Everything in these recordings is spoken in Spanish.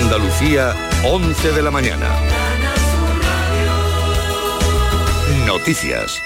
Andalucía, 11 de la mañana. Noticias.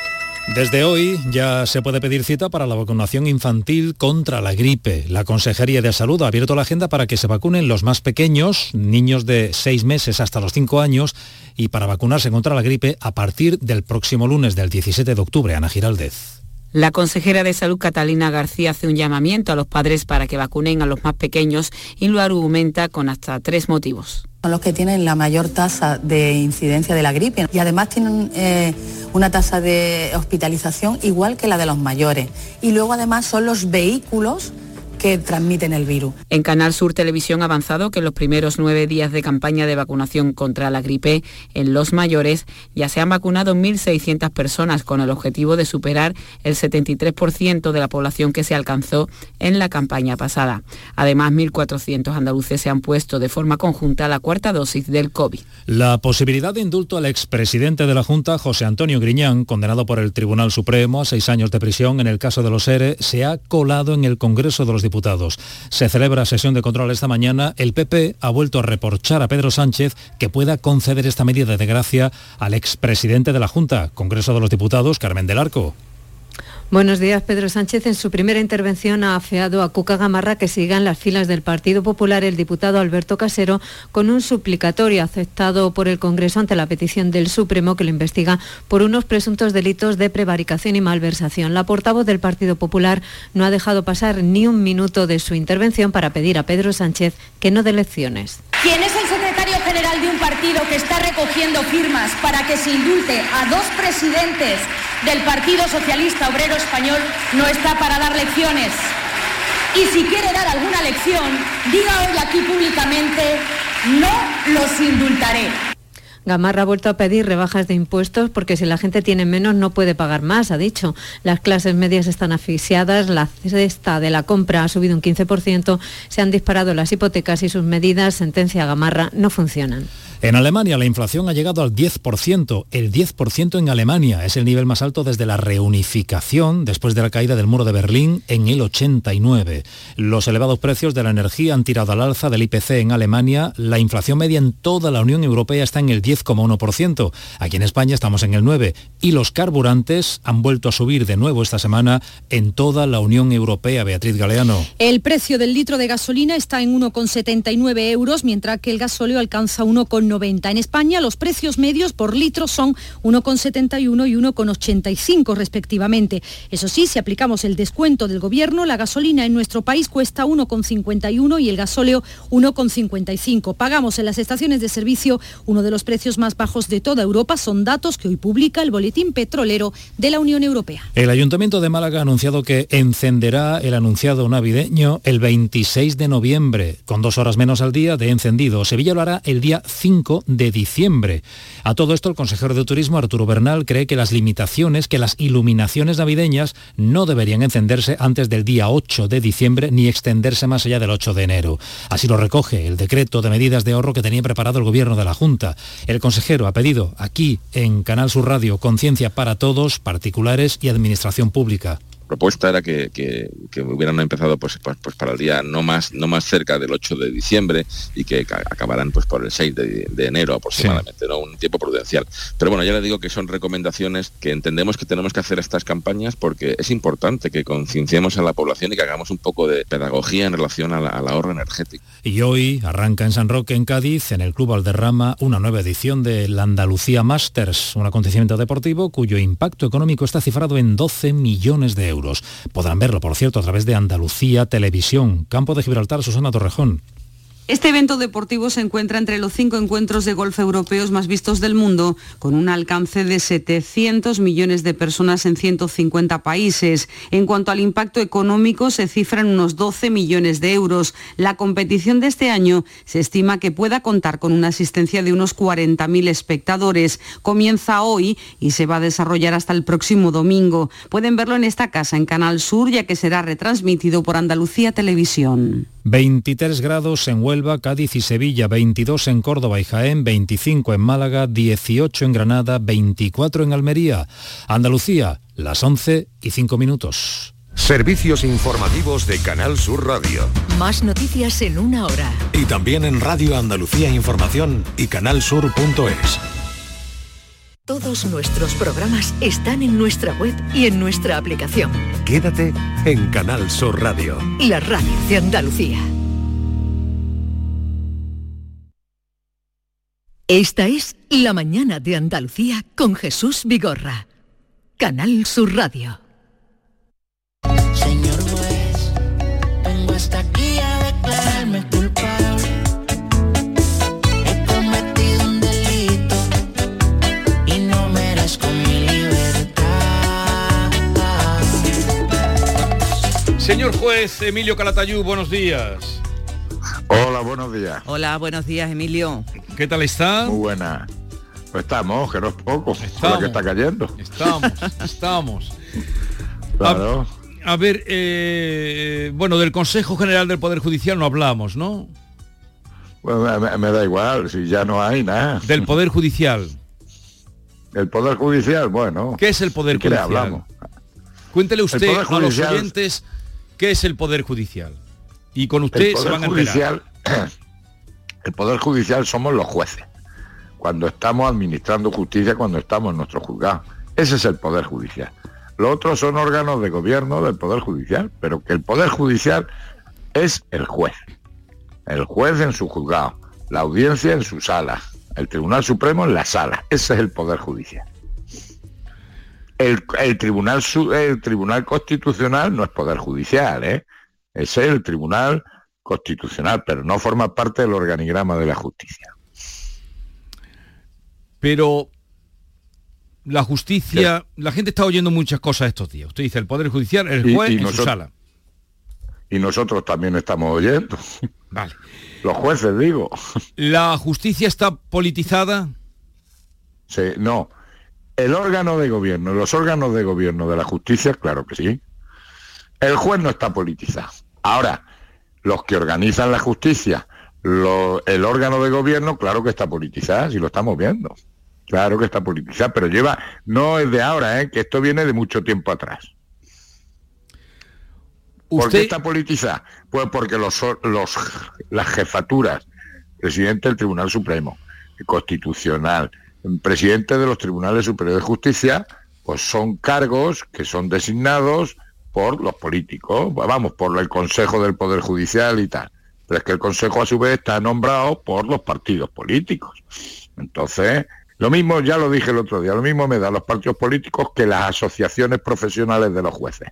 Desde hoy ya se puede pedir cita para la vacunación infantil contra la gripe. La Consejería de Salud ha abierto la agenda para que se vacunen los más pequeños, niños de 6 meses hasta los 5 años, y para vacunarse contra la gripe a partir del próximo lunes del 17 de octubre. Ana Giraldez. La consejera de Salud Catalina García hace un llamamiento a los padres para que vacunen a los más pequeños y lo argumenta con hasta tres motivos. Son los que tienen la mayor tasa de incidencia de la gripe y además tienen eh, una tasa de hospitalización igual que la de los mayores. Y luego además son los vehículos que transmiten el virus. En Canal Sur Televisión ha avanzado que en los primeros nueve días de campaña de vacunación contra la gripe en los mayores ya se han vacunado 1.600 personas con el objetivo de superar el 73% de la población que se alcanzó en la campaña pasada. Además, 1.400 andaluces se han puesto de forma conjunta la cuarta dosis del COVID. La posibilidad de indulto al expresidente de la Junta, José Antonio Griñán, condenado por el Tribunal Supremo a seis años de prisión en el caso de los ERE, se ha colado en el Congreso de los Diputados se celebra sesión de control esta mañana. El PP ha vuelto a reprochar a Pedro Sánchez que pueda conceder esta medida de gracia al expresidente de la Junta, Congreso de los Diputados, Carmen del Arco. Buenos días. Pedro Sánchez en su primera intervención ha afeado a Cuca Gamarra que siga en las filas del Partido Popular el diputado Alberto Casero con un suplicatorio aceptado por el Congreso ante la petición del Supremo que lo investiga por unos presuntos delitos de prevaricación y malversación. La portavoz del Partido Popular no ha dejado pasar ni un minuto de su intervención para pedir a Pedro Sánchez que no dé lecciones. ¿Quién es el secretario general de un partido que está recogiendo firmas para que se indulte a dos presidentes del Partido Socialista Obrero Español no está para dar lecciones. Y si quiere dar alguna lección, diga hoy aquí públicamente, no los indultaré. Gamarra ha vuelto a pedir rebajas de impuestos porque si la gente tiene menos no puede pagar más, ha dicho. Las clases medias están asfixiadas, la cesta de la compra ha subido un 15%, se han disparado las hipotecas y sus medidas, sentencia Gamarra, no funcionan. En Alemania la inflación ha llegado al 10%. El 10% en Alemania es el nivel más alto desde la reunificación después de la caída del muro de Berlín en el 89. Los elevados precios de la energía han tirado al alza del IPC en Alemania. La inflación media en toda la Unión Europea está en el 10,1%. Aquí en España estamos en el 9%. Y los carburantes han vuelto a subir de nuevo esta semana en toda la Unión Europea. Beatriz Galeano. El precio del litro de gasolina está en 1,79 euros, mientras que el gasóleo alcanza 1,9 en España los precios medios por litro son 1,71 y 1,85 respectivamente. Eso sí, si aplicamos el descuento del gobierno, la gasolina en nuestro país cuesta 1,51 y el gasóleo 1,55. Pagamos en las estaciones de servicio uno de los precios más bajos de toda Europa. Son datos que hoy publica el Boletín Petrolero de la Unión Europea. El Ayuntamiento de Málaga ha anunciado que encenderá el anunciado navideño el 26 de noviembre, con dos horas menos al día de encendido. Sevilla lo hará el día 5 de diciembre. A todo esto, el consejero de Turismo, Arturo Bernal, cree que las limitaciones, que las iluminaciones navideñas no deberían encenderse antes del día 8 de diciembre ni extenderse más allá del 8 de enero. Así lo recoge el decreto de medidas de ahorro que tenía preparado el gobierno de la Junta. El consejero ha pedido aquí en Canal Sur Radio conciencia para todos, particulares y administración pública propuesta era que, hubieran empezado pues, pues, pues, para el día no más, no más cerca del 8 de diciembre y que acabaran pues por el 6 de, enero aproximadamente, ¿no? un tiempo prudencial. Pero bueno, ya le digo que son recomendaciones que entendemos que tenemos que hacer estas campañas porque es importante que concienciemos a la población y que hagamos un poco de pedagogía en relación al ahorro energético. Y hoy arranca en San Roque, en Cádiz, en el Club Alderrama, una nueva edición de la Andalucía Masters, un acontecimiento deportivo cuyo impacto económico está cifrado en 12 millones de euros. Podrán verlo, por cierto, a través de Andalucía Televisión. Campo de Gibraltar, Susana Torrejón. Este evento deportivo se encuentra entre los cinco encuentros de golf europeos más vistos del mundo, con un alcance de 700 millones de personas en 150 países. En cuanto al impacto económico, se cifra en unos 12 millones de euros. La competición de este año se estima que pueda contar con una asistencia de unos 40.000 espectadores. Comienza hoy y se va a desarrollar hasta el próximo domingo. Pueden verlo en esta casa, en Canal Sur, ya que será retransmitido por Andalucía Televisión. 23 grados en Huelva, Cádiz y Sevilla, 22 en Córdoba y Jaén, 25 en Málaga, 18 en Granada, 24 en Almería. Andalucía, las 11 y 5 minutos. Servicios informativos de Canal Sur Radio. Más noticias en una hora. Y también en Radio Andalucía Información y canalsur.es. Todos nuestros programas están en nuestra web y en nuestra aplicación. Quédate en Canal Sur Radio. La radio de Andalucía. Esta es La mañana de Andalucía con Jesús Vigorra. Canal Sur Radio. Señor juez Emilio Calatayú, buenos días. Hola, buenos días. Hola, buenos días, Emilio. ¿Qué tal está? Muy buena. Pues estamos, que no es poco, Estamos. lo que está cayendo. Estamos, estamos. Claro. A ver, eh, bueno, del Consejo General del Poder Judicial no hablamos, ¿no? Bueno, me, me da igual, si ya no hay nada. Del Poder Judicial. El Poder Judicial, bueno. ¿Qué es el Poder Judicial? hablamos. Cuéntele usted a los oyentes qué es el Poder Judicial. Y con El usted se Poder van a enterar. Judicial, el Poder Judicial somos los jueces. Cuando estamos administrando justicia, cuando estamos en nuestro juzgado. Ese es el Poder Judicial. Los otros son órganos de gobierno del Poder Judicial, pero que el Poder Judicial es el juez. El juez en su juzgado, la audiencia en su sala, el Tribunal Supremo en la sala. Ese es el Poder Judicial. El, el tribunal, Su- el Tribunal Constitucional no es Poder Judicial, ¿eh? Es el Tribunal Constitucional, pero no forma parte del organigrama de la justicia. Pero la justicia, la gente está oyendo muchas cosas estos días. Usted dice el Poder Judicial, el juez y en su nosotros- sala. Y nosotros también estamos oyendo. Vale. Los jueces, digo. ¿La justicia está politizada? Sí, no. El órgano de gobierno, los órganos de gobierno de la justicia, claro que sí. El juez no está politizado. Ahora, los que organizan la justicia, lo- el órgano de gobierno, claro que está politizado, si lo estamos viendo. Claro que está politizado, pero lleva, no es de ahora, ¿eh? que esto viene de mucho tiempo atrás. ¿Por qué está politizada? Pues porque los, los, las jefaturas, presidente del Tribunal Supremo, Constitucional, presidente de los Tribunales Superiores de Justicia, pues son cargos que son designados por los políticos, vamos, por el Consejo del Poder Judicial y tal. Pero es que el Consejo a su vez está nombrado por los partidos políticos. Entonces, lo mismo, ya lo dije el otro día, lo mismo me da los partidos políticos que las asociaciones profesionales de los jueces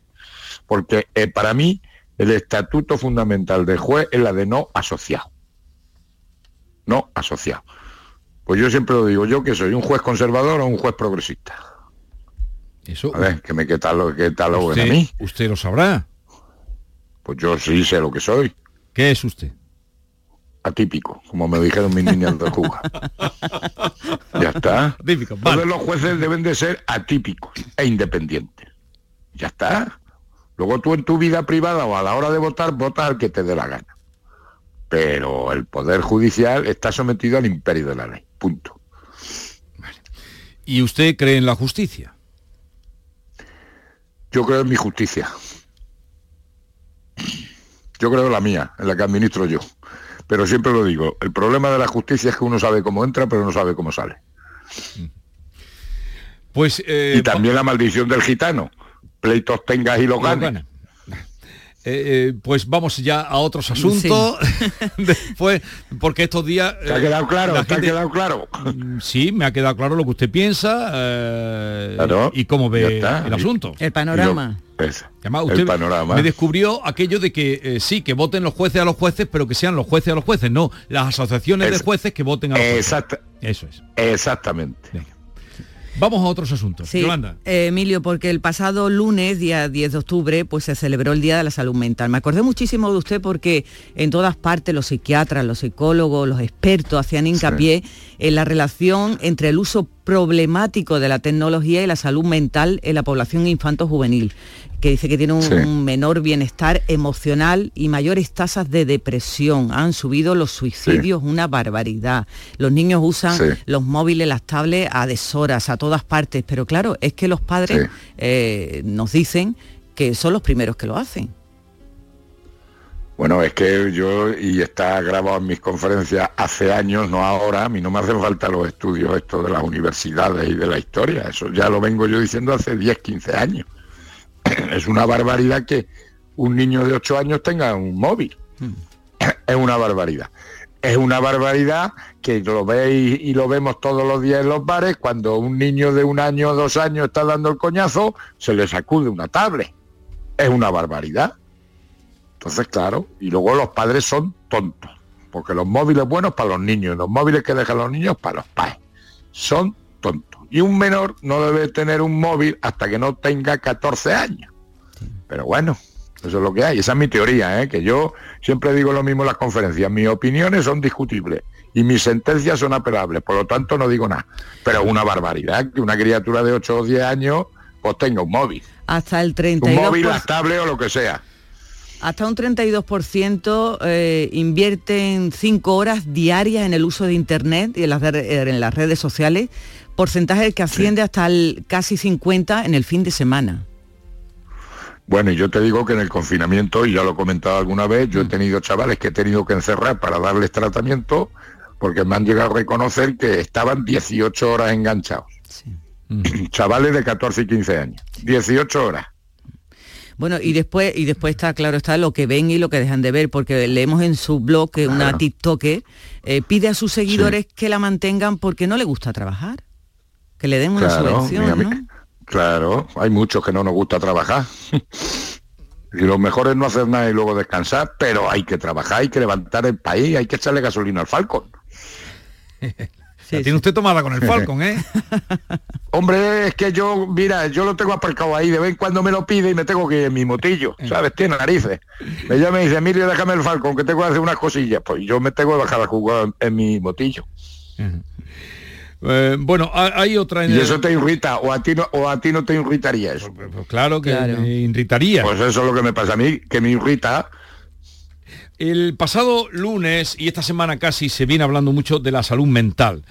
porque eh, para mí el estatuto fundamental del juez es la de no asociado. No asociado. Pues yo siempre lo digo, yo que soy un juez conservador o un juez progresista. eso, A ver, que me catalogue, que cataloguen a usted, mí. usted lo sabrá. Pues yo sí sé lo que soy. ¿Qué es usted? Atípico, como me dijeron mis niñas de Cuba. ya está. Atípico, vale. Todos los jueces deben de ser atípicos e independientes. Ya está. Luego tú en tu vida privada o a la hora de votar, votas al que te dé la gana. Pero el Poder Judicial está sometido al imperio de la ley. Punto. ¿Y usted cree en la justicia? Yo creo en mi justicia. Yo creo en la mía, en la que administro yo. Pero siempre lo digo, el problema de la justicia es que uno sabe cómo entra, pero no sabe cómo sale. Pues eh, y también la maldición del gitano. Pleitos tengas y los Los ganes. Eh, eh, pues vamos ya a otros asuntos. Después, porque estos días. ¿Te ha eh, quedado claro? la ¿Te ha quedado claro? Mm, Sí, me ha quedado claro lo que usted piensa eh, Claro, y cómo ve está. el Y- asunto. El panorama. Es Además, el usted panorama. me descubrió aquello de que eh, sí, que voten los jueces a los jueces, pero que sean los jueces a los jueces, no las asociaciones de Es- jueces que voten a los jueces. Exacta- Eso es. Exactamente. Vamos a otros asuntos. Sí, Yolanda. eh, Emilio, porque el pasado lunes, día 10 de octubre, pues se celebró el Día de la Salud Mental. Me acordé muchísimo de usted porque en todas partes los psiquiatras, los psicólogos, los expertos hacían hincapié en la relación entre el uso problemático de la tecnología y la salud mental en la población infanto-juvenil, que dice que tiene un, Sí. menor bienestar emocional y mayores tasas de depresión. Han subido los suicidios, una barbaridad. Los niños usan Sí. los móviles, las tablets a deshoras, a todas partes. Pero claro, es que los padres eh, nos dicen que son los primeros que lo hacen. Bueno, es que yo, y está grabado en mis conferencias hace años, no ahora, a mí no me hacen falta los estudios estos de las universidades y de la historia, eso ya lo vengo yo diciendo hace 10, 15 años. Es una barbaridad que un niño de 8 años tenga un móvil. Es una barbaridad. Es una barbaridad que lo veis y lo vemos todos los días en los bares, cuando un niño de un año o dos años está dando el coñazo, se le sacude una tablet. Es una barbaridad. Entonces, claro, y luego los padres son tontos, porque los móviles buenos para los niños, los móviles que dejan los niños para los padres. Son tontos. Y un menor no debe tener un móvil hasta que no tenga 14 años. Pero bueno, eso es lo que hay. Esa es mi teoría, ¿eh? que yo siempre digo lo mismo en las conferencias. Mis opiniones son discutibles y mis sentencias son apelables, por lo tanto no digo nada. Pero una barbaridad que una criatura de 8 o 10 años pues tenga un móvil. Hasta el 32%. Un móvil, la tablet o lo que sea. Hasta un 32% eh, invierten 5 horas diarias en el uso de Internet y en las, en las redes sociales, porcentaje que asciende hasta el casi 50 en el fin de semana. Bueno, y yo te digo que en el confinamiento, y ya lo he comentado alguna vez, yo he tenido chavales que he tenido que encerrar para darles tratamiento porque me han llegado a reconocer que estaban 18 horas enganchados. Chavales de 14 y 15 años. 18 horas. Bueno, y después, y después está, claro, está lo que ven y lo que dejan de ver, porque leemos en su blog que una TikTok eh, pide a sus seguidores que la mantengan porque no le gusta trabajar. Que le den una Claro, subvención. Claro, hay muchos que no nos gusta trabajar. y lo mejor es no hacer nada y luego descansar, pero hay que trabajar, hay que levantar el país, hay que echarle gasolina al Falcon. La tiene usted tomada con el Falcon, ¿eh? Hombre, es que yo, mira, yo lo tengo aparcado ahí, de vez en cuando me lo pide y me tengo que ir en mi motillo, ¿sabes? Tiene narices. Me llama y dice, Emilio, déjame el Falcon, que tengo que hacer unas cosillas. Pues yo me tengo que dejar a jugar en, mi motillo. Eh, bueno, ha- hay otra en Y el- eso te irrita, o a ti no, o a ti no te irritaría eso. Pues claro que me irritaría. Pues eso es lo que me pasa a mí, que me irrita. El pasado lunes y esta semana casi se viene hablando mucho de la salud mental.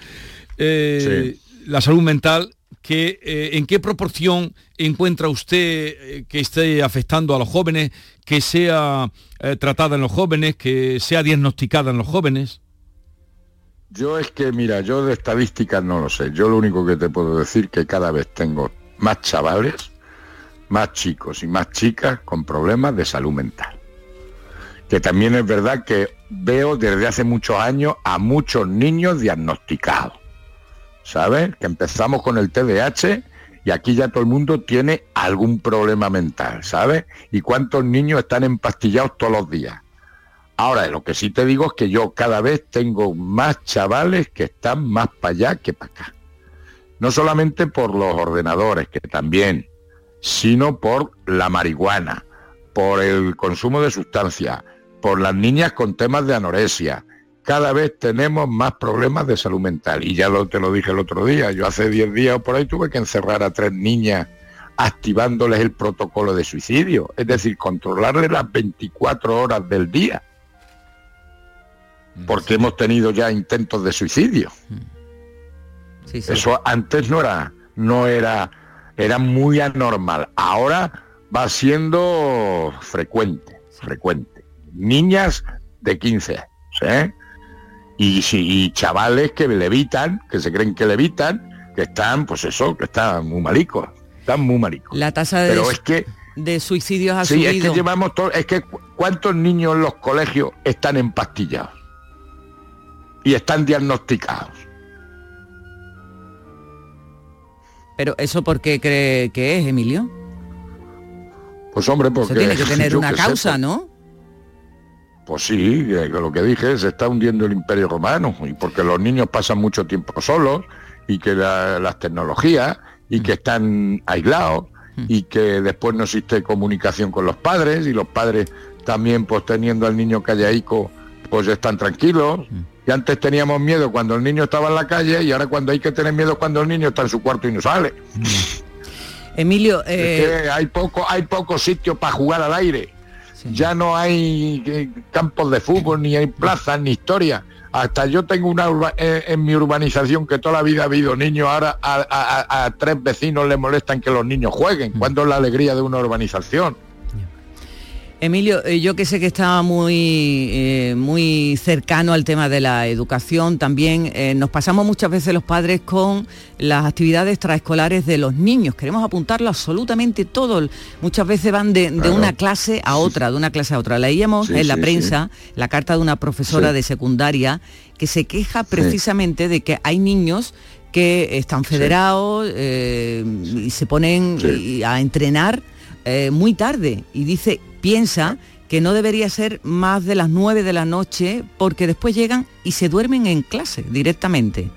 Eh, La salud mental, que, eh, ¿en qué proporción encuentra usted eh, que esté afectando a los jóvenes, que sea eh, tratada en los jóvenes, que sea diagnosticada en los jóvenes? Yo es que, mira, yo de estadísticas no lo sé. Yo lo único que te puedo decir que cada vez tengo más chavales, más chicos y más chicas con problemas de salud mental. Que también es verdad que veo desde hace muchos años a muchos niños diagnosticados. ¿Sabes? Que empezamos con el TDAH y aquí ya todo el mundo tiene algún problema mental, ¿sabes? Y cuántos niños están empastillados todos los días. Ahora, lo que sí te digo es que yo cada vez tengo más chavales que están más para allá que para acá. No solamente por los ordenadores, que también, sino por la marihuana, por el consumo de sustancias, por las niñas con temas de anorexia. Cada vez tenemos más problemas de salud mental. Y ya lo, te lo dije el otro día, yo hace 10 días o por ahí tuve que encerrar a tres niñas activándoles el protocolo de suicidio, es decir, controlarles las 24 horas del día porque hemos tenido ya intentos de suicidio. Eso antes no era, no era, era muy anormal. Ahora va siendo frecuente, frecuente. Niñas de 15 años, ¿eh? Y, sí, y chavales que levitan, que se creen que levitan, que están, pues eso, que están muy malicos, están muy malicos. La tasa de, Pero es que de suicidios ha Sí, es subido. que llevamos todo, es que cu- cuántos niños en los colegios están empastillados y están diagnosticados. Pero eso por qué cree que es, Emilio? Pues hombre, porque Eso tiene que tener una causa, pues- ¿no? Pues sí, que lo que dije, se está hundiendo el imperio romano y porque los niños pasan mucho tiempo solos y que la- las tecnologías y que están aislados y que después no existe comunicación con los padres y los padres también pues teniendo al niño callaico pues están tranquilos y antes teníamos miedo cuando el niño estaba en la calle y ahora cuando hay que tener miedo cuando el niño está en su cuarto y no sale. Emilio, Es eh, que hay poco, hay pocos sitios para jugar al aire. Ya no hay eh, campos de fútbol, ni hay plazas, ni historia. Hasta yo tengo una urba- eh, en mi urbanización que toda la vida ha habido niños, ahora a, a- a- a tres vecinos le molestan que los niños jueguen. ¿Cuándo es la alegría de una urbanización? Emilio, eh, yo que sé que está muy, eh, muy cercano al tema de la educación, también eh, nos pasamos muchas veces los padres con las actividades extraescolares de los niños. Queremos apuntarlo absolutamente todo. Muchas veces van de, una clase a otra, de una clase a otra. Leíamos Sí, en la sí, prensa la carta de una profesora de secundaria que se queja precisamente de que hay niños que están federados eh, y se ponen a entrenar eh, muy tarde. Y dice, piensa que no debería ser más de las 9 de la noche porque después llegan y se duermen en clase directamente.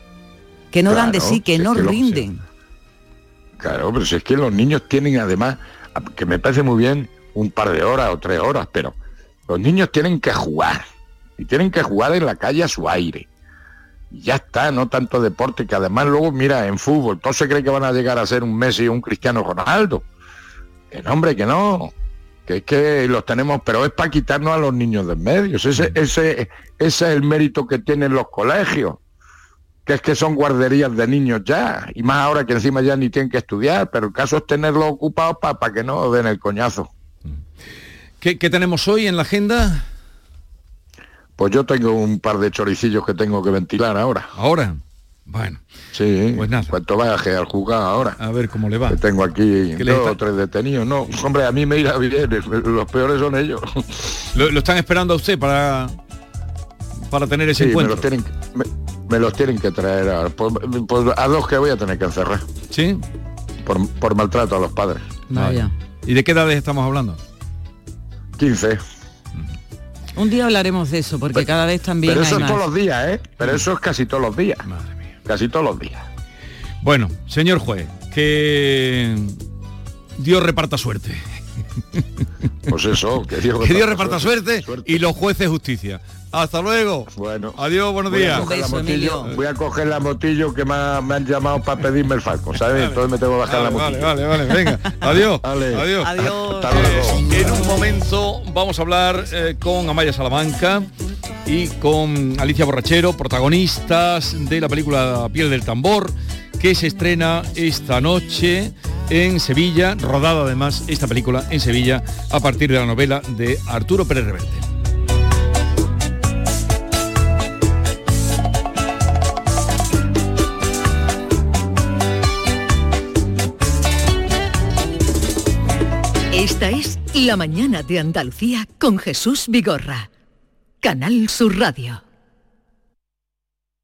Que no dan de sí, que no que lo- rinden. Claro, pero si es que los niños tienen además, que me parece muy bien, un par de horas o tres horas, pero los niños tienen que jugar. Y tienen que jugar en la calle a su aire. Y ya está, no tanto deporte, que además luego, mira, en fútbol, todos se creen que van a llegar a ser un Messi o un Cristiano Ronaldo. Que no, hombre, que no. Que es que los tenemos, pero es para quitarnos a los niños de en medio. Ese, ese, ese es el mérito que tienen los colegios que es que son guarderías de niños ya, y más ahora que encima ya ni tienen que estudiar, pero el caso es tenerlos ocupados para que no den el coñazo. ¿Qué, qué tenemos hoy en la agenda? Pues yo tengo un par de choricillos que tengo que ventilar ahora. ¿Ahora? Bueno. Sí, pues nada. cuánto vaya al juzgado ahora. A ver cómo le va. Que tengo aquí ¿Qué le dos está- o tres detenidos. No, hombre, a mí me irá bien, los peores son ellos. Lo, lo están esperando a usted para, para tener ese Sí, me encuentro. los tienen, me, me los tienen que traer ahora. Pues, pues a dos que voy a tener que encerrar. ¿Sí? Por, por maltrato a los padres. Vaya. ¿Y de qué edades estamos hablando? 15. Un día hablaremos de eso, porque cada vez también Pero eso hay es todos los días, ¿eh? Pero eso es casi todos los días. Casi todos los días. Bueno, señor juez, que Dios reparta suerte. Pues eso, que Dios que Dios reparta suerte, y los jueces justicia. Hasta luego. Bueno. Adiós, buenos Voy a días. coger la motillo, voy a coger la motillo que me, ha- me han llamado para pedirme el falco, ¿sabes? Entonces me tengo que bajar la Vale, motillo. vale, vale, venga. Adiós. Vale. Adiós. Hasta luego. En un momento vamos a hablar eh, con Amaya Salamanca y con Alicia Borrachero, protagonistas de la película Piel del Tambor, que se estrena esta noche en Sevilla, rodada además esta película en Sevilla a partir de la novela de Arturo Pérez Reverte. Esta es La mañana de Andalucía con Jesús Vigorra. Canal Sur Radio.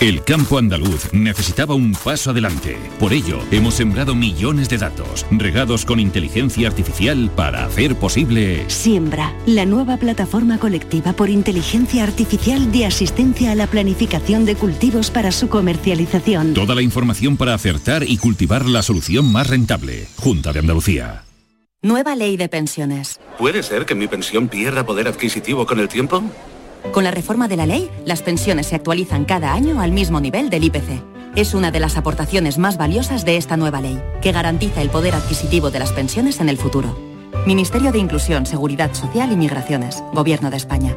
El campo andaluz necesitaba un paso adelante. Por ello, hemos sembrado millones de datos, regados con inteligencia artificial para hacer posible... Siembra, la nueva plataforma colectiva por inteligencia artificial de asistencia a la planificación de cultivos para su comercialización. Toda la información para acertar y cultivar la solución más rentable. Junta de Andalucía. Nueva ley de pensiones. ¿Puede ser que mi pensión pierda poder adquisitivo con el tiempo? Con la reforma de la ley, las pensiones se actualizan cada año al mismo nivel del IPC. Es una de las aportaciones más valiosas de esta nueva ley, que garantiza el poder adquisitivo de las pensiones en el futuro. Ministerio de Inclusión, Seguridad Social y Migraciones, Gobierno de España.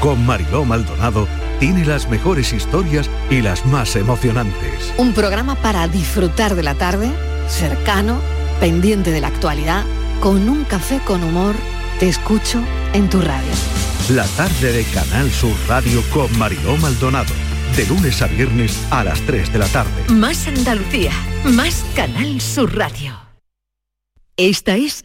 con Mariló Maldonado tiene las mejores historias y las más emocionantes. Un programa para disfrutar de la tarde, cercano, pendiente de la actualidad, con un café con humor, te escucho en tu radio. La tarde de Canal Sur Radio con Mariló Maldonado. De lunes a viernes a las 3 de la tarde. Más Andalucía, más Canal Sur Radio. Esta es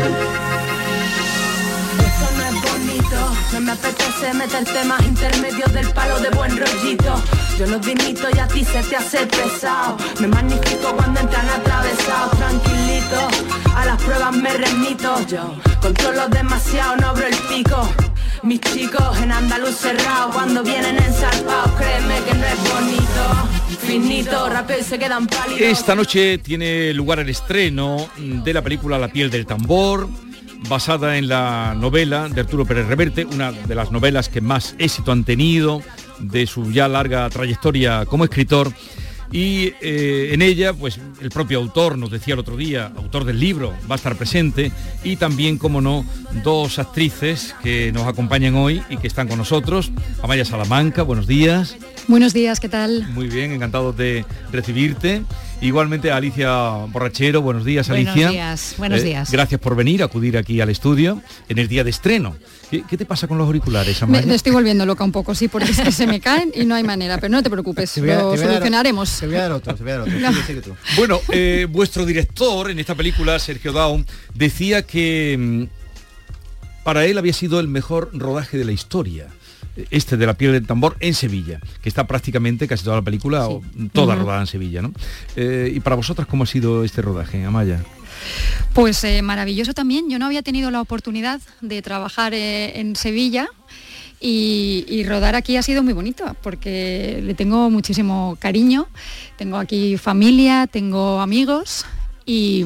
Me apetece meterte más intermedios del palo de buen rollito. Yo no dimito y a ti se te hace pesado. Me magnifico cuando entran atravesados, tranquilito. A las pruebas me remito yo. Controlo demasiado, no abro el pico. Mis chicos en andaluz cerrado cuando vienen ensarpados, créeme que no es bonito. Finito, y se quedan pálidos. Esta noche tiene lugar el estreno de la película La piel del tambor, basada en la novela de Arturo Pérez Reverte, una de las novelas que más éxito han tenido de su ya larga trayectoria como escritor. Y eh, en ella, pues el propio autor nos decía el otro día, autor del libro, va a estar presente y también, como no, dos actrices que nos acompañan hoy y que están con nosotros. Amaya Salamanca, buenos días. Buenos días, ¿qué tal? Muy bien, encantado de recibirte. Igualmente a Alicia Borrachero, buenos días Buenos Alicia. días, buenos Eh, días. Gracias por venir, acudir aquí al estudio en el día de estreno. ¿Qué, qué te pasa con los auriculares, Me, Amaya? me estoy volviendo loca un poco, sí, porque es que se me caen y no hay manera, pero no te preocupes, Te voy a- lo te voy a solucionaremos. Te voy a dar otro, te voy a dar otro. No. Sigue, sigue tú. Bueno, eh, vuestro director en esta película, Sergio Daun, decía que mm, para él había sido el mejor rodaje de la historia. Este de la piel del tambor en Sevilla, que está prácticamente casi toda la película, o toda rodada en Sevilla, ¿no? Eh, y para vosotras, ¿cómo ha sido este rodaje, Amaya? Pues eh, maravilloso también. Yo no había tenido la oportunidad de trabajar eh, en Sevilla y, y rodar aquí ha sido muy bonito porque le tengo muchísimo cariño. Tengo aquí familia, tengo amigos. Y,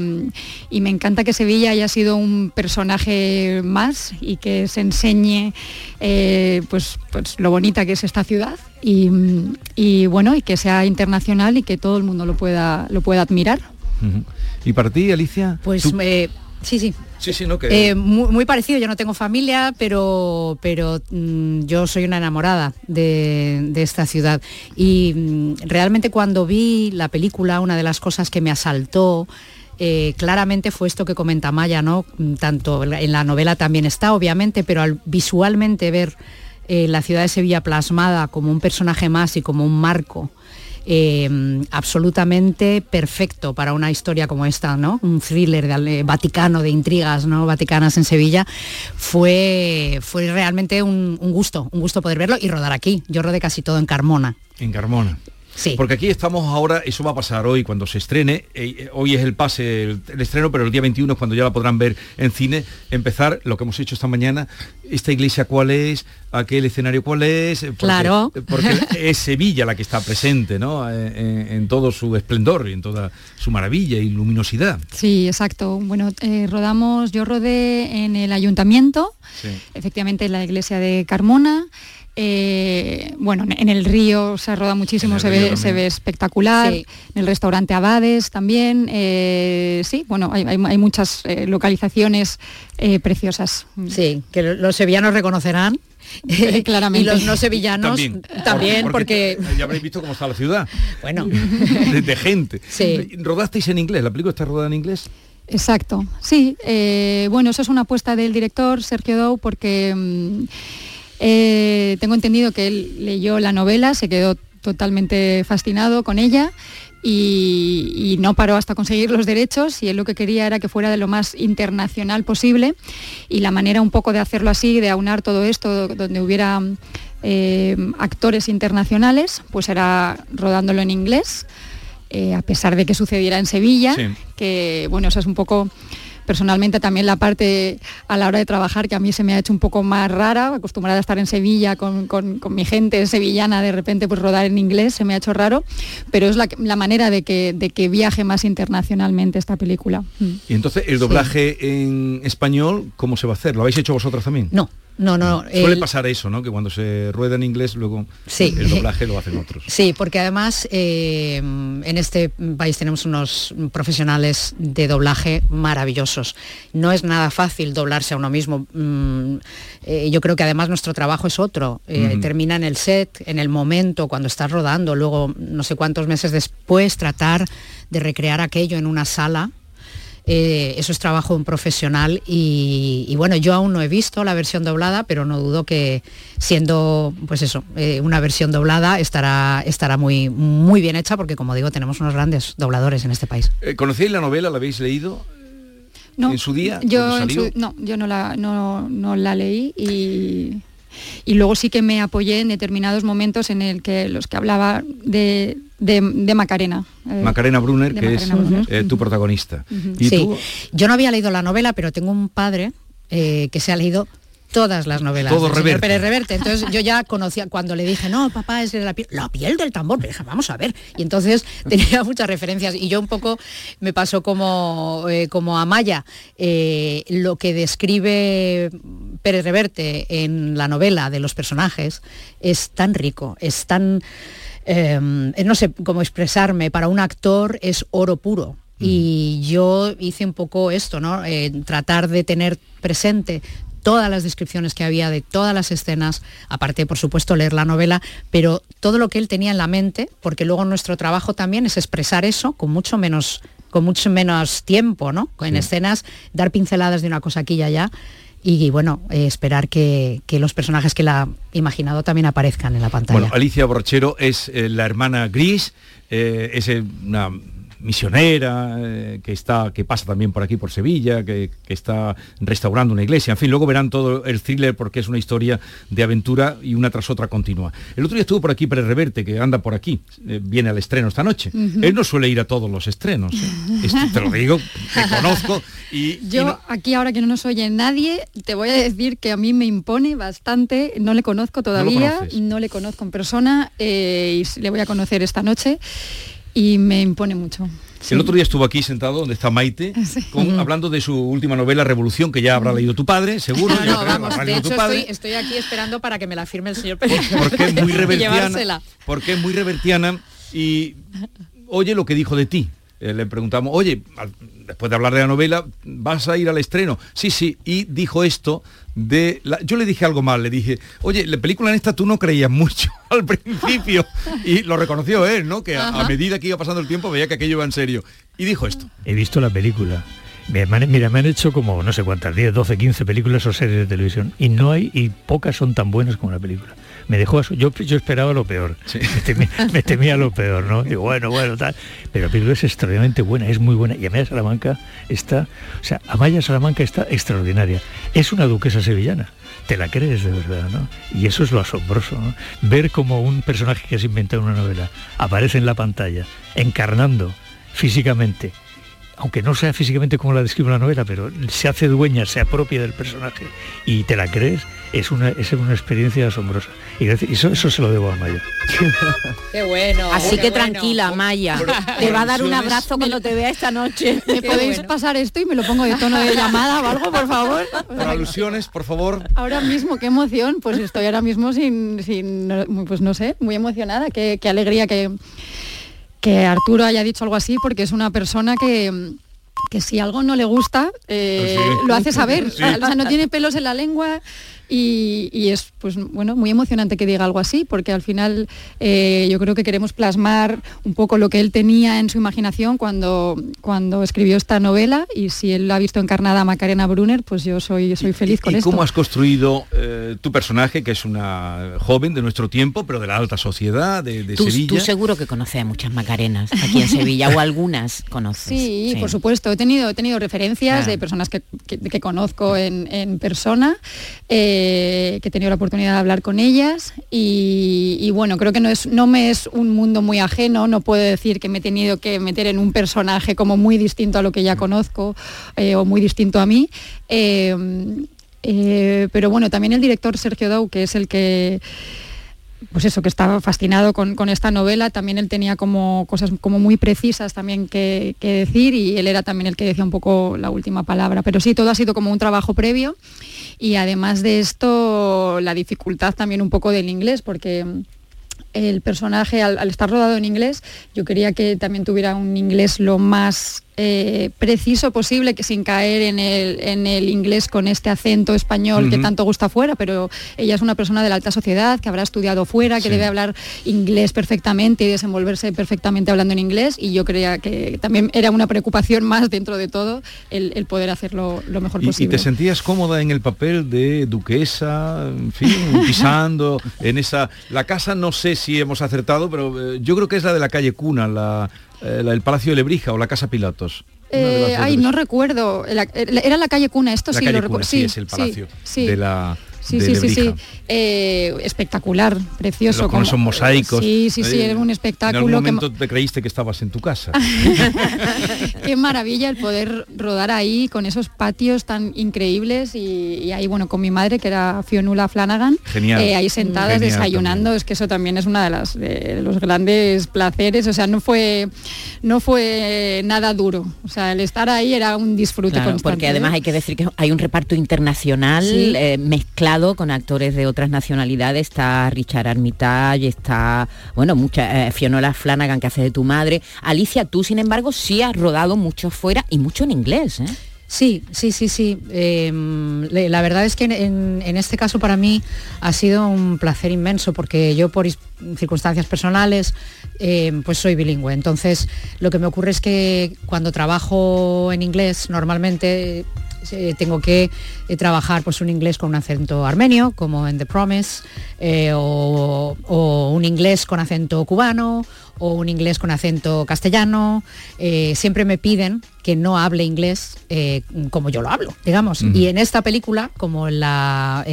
y me encanta que Sevilla haya sido un personaje más y que se enseñe eh, pues, pues lo bonita que es esta ciudad y, y bueno y que sea internacional y que todo el mundo lo pueda lo pueda admirar. ¿Y para ti, Alicia? Pues ¿Tú- eh, sí, sí. Eh, muy, parecido, yo no tengo familia, pero, pero mm, yo soy una enamorada de, esta ciudad. Y mm, realmente cuando vi la película, una de las cosas que me asaltó eh, claramente fue esto que comenta Maya, ¿no? Mm, Tanto en la- en la novela también está, obviamente, pero al visualmente ver eh, la ciudad de Sevilla plasmada como un personaje más y como un marco eh, absolutamente perfecto para una historia como esta, ¿no? Un thriller de, vaticano, de intrigas, ¿no? Vaticanas en Sevilla. Fue, fue realmente un, un gusto, un gusto poder verlo y rodar aquí. Yo rodé casi todo en Carmona. En Carmona. Sí. Porque aquí estamos ahora, eso va a pasar hoy cuando se estrene, eh, eh, hoy es el pase, el, el, estreno, pero el día 21 es cuando ya la podrán ver en cine, empezar lo que hemos hecho esta mañana, esta iglesia cuál es, aquel escenario cuál es, porque, claro. porque es Sevilla la que está presente, ¿no? En, en, todo su esplendor y en toda su maravilla y luminosidad. Sí, exacto. Bueno, eh, rodamos, yo rodé en el ayuntamiento, sí. efectivamente en la iglesia de Carmona, eh, bueno, en el río se roda muchísimo, se ve, se ve, espectacular. Sí. En el restaurante Abades también. Eh, sí, bueno, hay, hay, hay muchas eh, localizaciones eh, preciosas. Sí, que los sevillanos reconocerán. claramente. Y los no sevillanos también, también porque, porque, ya habréis visto cómo está la ciudad. Bueno. De, de gente. Sí. ¿Rodasteis en inglés? ¿La película está rodada en inglés? Exacto, sí. Eh, bueno, eso es una apuesta del director Sergio Dou porque mmm, eh, tengo entendido que él leyó la novela, se quedó totalmente fascinado con ella y, y, no paró hasta conseguir los derechos y él lo que quería era que fuera de lo más internacional posible y la manera un poco de hacerlo así, de aunar todo esto, donde hubiera eh, actores internacionales, pues era rodándolo en inglés, eh, a pesar de que sucediera en Sevilla, sí. que bueno, eso es un poco personalmente también la parte a la hora de trabajar que a mí se me ha hecho un poco más rara, acostumbrada a estar en Sevilla con, con, con mi gente sevillana, de repente pues rodar en inglés se me ha hecho raro, pero es la, la manera de que, de que, viaje más internacionalmente esta película. Y entonces, ¿el doblaje sí. en español cómo se va a hacer? ¿Lo habéis hecho vosotros también? No, no, no. Suele el... pasar eso, ¿no? Que cuando se rueda en inglés, luego sí. el doblaje lo hacen otros. Sí, porque además eh, en este país tenemos unos profesionales de doblaje maravillosos. No es nada fácil doblarse a uno mismo. Mm, eh, yo creo que además nuestro trabajo es otro. Eh, uh -huh. Termina en el set, en el momento, cuando estás rodando, luego no sé cuántos meses después tratar de recrear aquello en una sala eh, eso es trabajo un profesional y, y, bueno, yo aún no he visto la versión doblada, pero no dudo que siendo, pues eso, eh, una versión doblada estará, estará muy, muy bien hecha porque, como digo, tenemos unos grandes dobladores en este país. Eh, ¿Conocéis la novela? ¿La habéis leído? No, ¿En su día? Yo, en su, no, yo no la, no, no la leí y y luego sí que me apoyé en determinados momentos en el que los que hablaba de, de, de Macarena. Eh, Macarena Brunner, que Macarena es Brunner. Eh, tu protagonista. Uh -huh. ¿Y sí. Tú? Yo no había leído la novela, pero tengo un padre eh, que se ha leído todas las novelas Todo del. Pérez Reverte. Entonces yo ya conocía, cuando le dije, no, papá, es la piel, la piel del tambor, pero dije, vamos a ver. Y entonces tenía muchas referencias y yo un poco me pasó como, eh, como a Maya. Eh, lo que describe Pérez Reverte en la novela de los personajes es tan rico, es tan... Eh, no sé cómo expresarme, para un actor es oro puro. Y yo hice un poco esto, ¿no? Eh, tratar de tener presente todas las descripciones que había de todas las escenas, aparte por supuesto leer la novela, pero todo lo que él tenía en la mente, porque luego nuestro trabajo también es expresar eso con mucho menos, con mucho menos tiempo, ¿no? En sí. escenas, dar pinceladas de una cosa aquí y allá. Y, y bueno, eh, esperar que, que, los personajes que la ha imaginado también aparezcan en la pantalla. Bueno, Alicia Borchero es eh, la hermana Gris, eh, es una misionera, eh, que está, que pasa también por aquí por Sevilla, que, que, está restaurando una iglesia, en fin, luego verán todo el thriller porque es una historia de aventura y una tras otra continua. El otro día estuvo por aquí Pérez Reverte, que anda por aquí, eh, viene al estreno esta noche. Uh -huh. Él no suele ir a todos los estrenos. Esto te lo digo, te conozco. Y, Yo y no... aquí ahora que no nos oye nadie, te voy a decir que a mí me impone bastante, no le conozco todavía, no, no le conozco en persona eh, y le voy a conocer esta noche y me impone mucho. Sí. El otro día estuvo aquí sentado donde está Maite, sí. con, hablando de su última novela Revolución, que ya habrá leído tu padre, seguro. No, no, vamos, de hecho estoy, estoy, aquí esperando para que me la firme el señor Pérez. Porque es muy revertiana. porque es muy revertiana y oye lo que dijo de ti. Eh, le preguntamos, oye, después de hablar de la novela, ¿vas a ir al estreno? Sí, sí, y dijo esto de... La... Yo le dije algo mal, le dije, oye, la película en esta tú no creías mucho al principio, y lo reconoció él, ¿no? Que a, a, medida que iba pasando el tiempo veía que aquello iba en serio. Y dijo esto. He visto la película Mira, me han hecho como no sé cuántas, 10, 12, 15 películas o series de televisión y no hay, y pocas son tan buenas como una película. Me dejó yo, yo esperaba lo peor, me, temía, lo peor, ¿no? Y bueno, bueno, tal. Pero la película es extraordinariamente buena, es muy buena. Y Amaya Salamanca está, o sea, Amaya Salamanca está extraordinaria. Es una duquesa sevillana te la crees de verdad, ¿no? Y eso es lo asombroso, ¿no? Ver como un personaje que has inventado en una novela aparece en la pantalla, encarnando físicamente aunque no sea físicamente como la describe la novela, pero se hace dueña, se apropia del personaje y te la crees, es una, es una experiencia asombrosa. Y eso, eso se lo debo a Maya. qué bueno. Así que tranquila, Maya. Te va a dar un abrazo cuando te vea esta noche. ¿Me podéis pasar esto y me lo pongo de tono de llamada o algo, por favor? Por alusiones, por favor. Ahora mismo, qué emoción. Pues estoy ahora mismo sin, sin pues no sé, muy emocionada. Qué, qué alegría que que Arturo haya dicho algo así porque es una persona que, que si algo no le gusta, eh, lo hace saber. O sea, no tiene pelos en la lengua, y, es pues bueno muy emocionante que diga algo así porque al final eh, yo creo que queremos plasmar un poco lo que él tenía en su imaginación cuando cuando escribió esta novela. Y si él ha visto encarnada a Macarena Brunner pues yo soy soy feliz con ¿y esto. cómo has construido eh, tu personaje que es una joven de nuestro tiempo pero de la alta sociedad de, Sevilla tú seguro que conoces a muchas Macarenas aquí en Sevilla o algunas conoces. Sí, por supuesto. He tenido he tenido referencias de personas que, conozco en, persona. Eh, que he tenido la oportunidad de hablar con ellas y, bueno, creo que no, es, no me es un mundo muy ajeno, no puedo decir que me he tenido que meter en un personaje como muy distinto a lo que ya conozco eh, o muy distinto a mí. Eh, eh, pero bueno, también el director Sergio Dau, que es el que pues eso, que estaba fascinado con, esta novela, también él tenía como cosas como muy precisas también que, que, decir y él era también el que decía un poco la última palabra. Pero sí, todo ha sido como un trabajo previo y además de esto la dificultad también un poco del inglés porque el personaje al, estar rodado en inglés yo quería que también tuviera un inglés lo más eh, preciso posible, que sin caer en el, en el, inglés con este acento español que tanto gusta fuera, pero ella es una persona de la alta sociedad, que habrá estudiado fuera, que debe hablar inglés perfectamente y desenvolverse perfectamente hablando en inglés, y yo creía que también era una preocupación más dentro de todo el, poder hacerlo lo mejor posible. ¿Y te sentías cómoda en el papel de duquesa, en fin, pisando en esa... La casa no sé si hemos acertado, pero eh, yo creo que es la de la calle Cuna, la eh, el Palacio de Lebrija o la Casa Pilatos. Eh, ay, no recuerdo. Era la calle Cuna, esto sí lo recuerdo. Sí, es el palacio de la Sí, sí, sí, sí, eh, espectacular, precioso. Con esos mosaicos. Sí, sí, sí, era un espectáculo. En algún momento te creíste que estabas en tu casa. Qué maravilla el poder rodar ahí con esos patios tan increíbles y, ahí, bueno, con mi madre, que era Fionula Flanagan, Genial. Eh, ahí sentadas desayunando, es que eso también es una de las de los grandes placeres, o sea, no fue no fue nada duro, o sea, el estar ahí era un disfrute constante. Porque además hay que decir que hay un reparto internacional eh, mezclado con actores de otras nacionalidades, está Richard Armitage, está, bueno, mucha, eh, Fionola Flanagan que hace de tu madre. Alicia, tú sin embargo sí has rodado mucho fuera y mucho en inglés, ¿eh? Sí, sí, sí, sí. Em, la verdad es que en, este caso para mí ha sido un placer inmenso porque yo por circunstancias personales em, pues soy bilingüe. Entonces lo que me ocurre es que cuando trabajo en inglés normalmente eh, tengo que eh, trabajar pues un inglés con un acento armenio, como en The Promise, eh, o, un inglés con acento cubano, o un inglés con acento castellano. siempre me piden que no hable inglés como yo lo hablo, digamos. Y en esta película, como la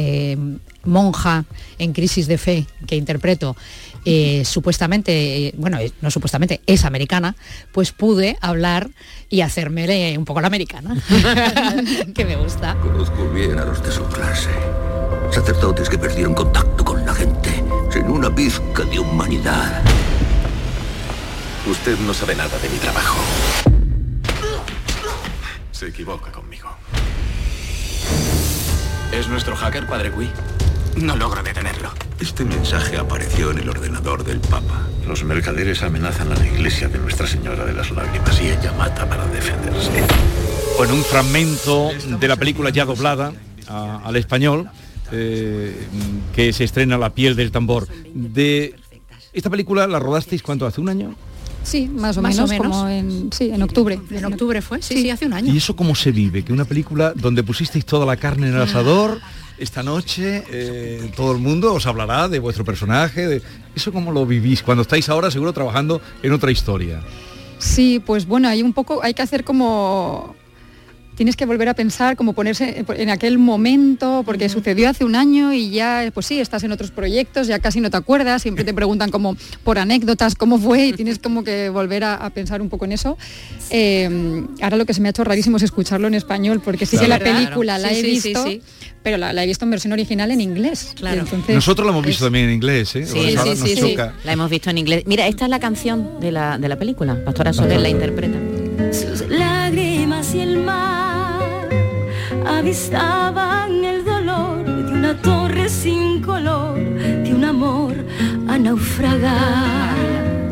monja en crisis de fe que interpreto, eh, supuestamente, eh, bueno, no supuestamente, es americana, pues pude hablar y hacerme un poco la americana, que me gusta. Conozco bien a los de su clase. Sacerdotes que perdieron contacto con la gente, sin una pizca de humanidad. Usted no sabe nada de mi trabajo. Se equivoca conmigo. ¿Es nuestro hacker, Padre Cui? No logro detenerlo. Este mensaje apareció en el ordenador del Papa. Los mercaderes amenazan a la iglesia de Nuestra Señora de las Lágrimas y ella mata para defenderse. Bueno, un fragmento de la película ya doblada al español, eh, que se estrena La piel del tambor. De esta película la rodasteis cuánto hace un año? Sí, más o Más menos, o menos. como en, sí, en octubre. En octubre fue, sí, sí, hace un año. ¿Y eso cómo se vive? Que una película donde pusisteis toda la carne en el asador, esta noche eh, todo el mundo os hablará de vuestro personaje, de... ¿eso cómo lo vivís? Cuando estáis ahora seguro trabajando en otra historia. Sí, pues bueno, hay un poco, hay que hacer como tienes que volver a pensar, como ponerse en aquel momento, porque sucedió hace un año y ya, pues sí, estás en otros proyectos, ya casi no te acuerdas, siempre te preguntan como por anécdotas cómo fue y tienes como que volver a, a pensar un poco en eso. Eh, ahora lo que se me ha hecho rarísimo es escucharlo en español, porque sí Claro. que la Claro. película la Sí, he sí, visto, sí. pero la, la he visto en versión original en inglés. Claro. Entonces, Nosotros lo hemos visto también en inglés, ¿eh? Sí, Ahora sí, nos sí, sí. choca. La hemos visto en inglés. Mira, esta es la canción de la, de la película. Pastora Soler la interpreta. Sus lágrimas y el mar avistaban el dolor de una torre sin color, de un amor a naufragar.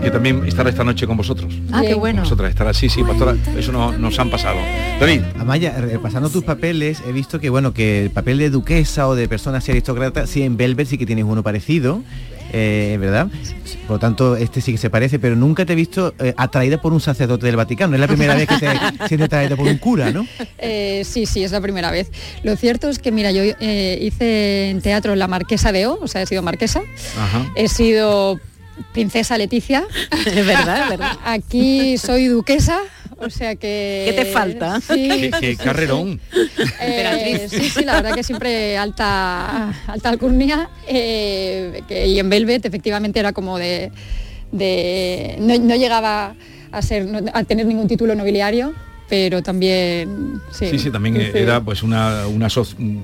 Que también estará esta noche con vosotros. Ah, qué bueno. Vosotras estará, sí, sí, pastora, eso no- nos han pasado. David. Amaya, repasando tus papeles, he visto que bueno, que el papel de duquesa o de persona así aristócrata, sí en Velvet sí que tienes uno parecido, eh, ¿verdad? Por lo tanto, este sí que se parece, pero nunca te he visto eh, atraída por un sacerdote del Vaticano. Es la primera vez que te sientes atraída por un cura, ¿no? Eh, sí, sí, es la primera vez. Lo cierto es que, mira, yo eh, hice en teatro La Marquesa de O, o sea, he sido marquesa. He sido princesa Leticia. Es verdad, es verdad. Aquí soy duquesa, o sea que... ¿Qué te falta? Sí, Qué, qué carrerón. Eh, sí, sí, la verdad que siempre alta, alta alcurnia. eh, que- y en Velvet efectivamente era como de... de- no, no llegaba a, ser, no- a tener ningún título nobiliario, pero también... Sí, Sí, sí, también sí. era pues una, una,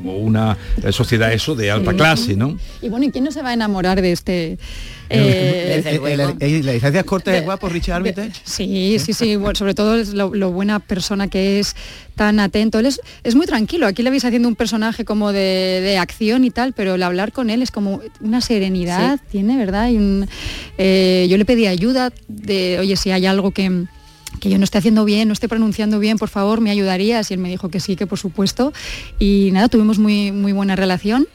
una eh, sociedad eso de alta Sí. clase, ¿no? Y bueno, ¿y quién no se va a enamorar de este... eh, eh, la- eh, ¿La distancia corta es guapo, Richard Armitage? Sí, sí, sí, bueno, sobre todo es lo, lo buena persona que es, tan atento. Él es, es muy tranquilo, aquí le veis haciendo un personaje como de, de acción y tal, pero el hablar con él es como una serenidad, tiene, ¿verdad? Y un- eh, yo le pedí ayuda de, oye, si hay algo que que yo no esté haciendo bien, no esté pronunciando bien, por favor, me ayudarías. Y él me dijo que sí, que por supuesto. Y nada, tuvimos muy, muy buena relación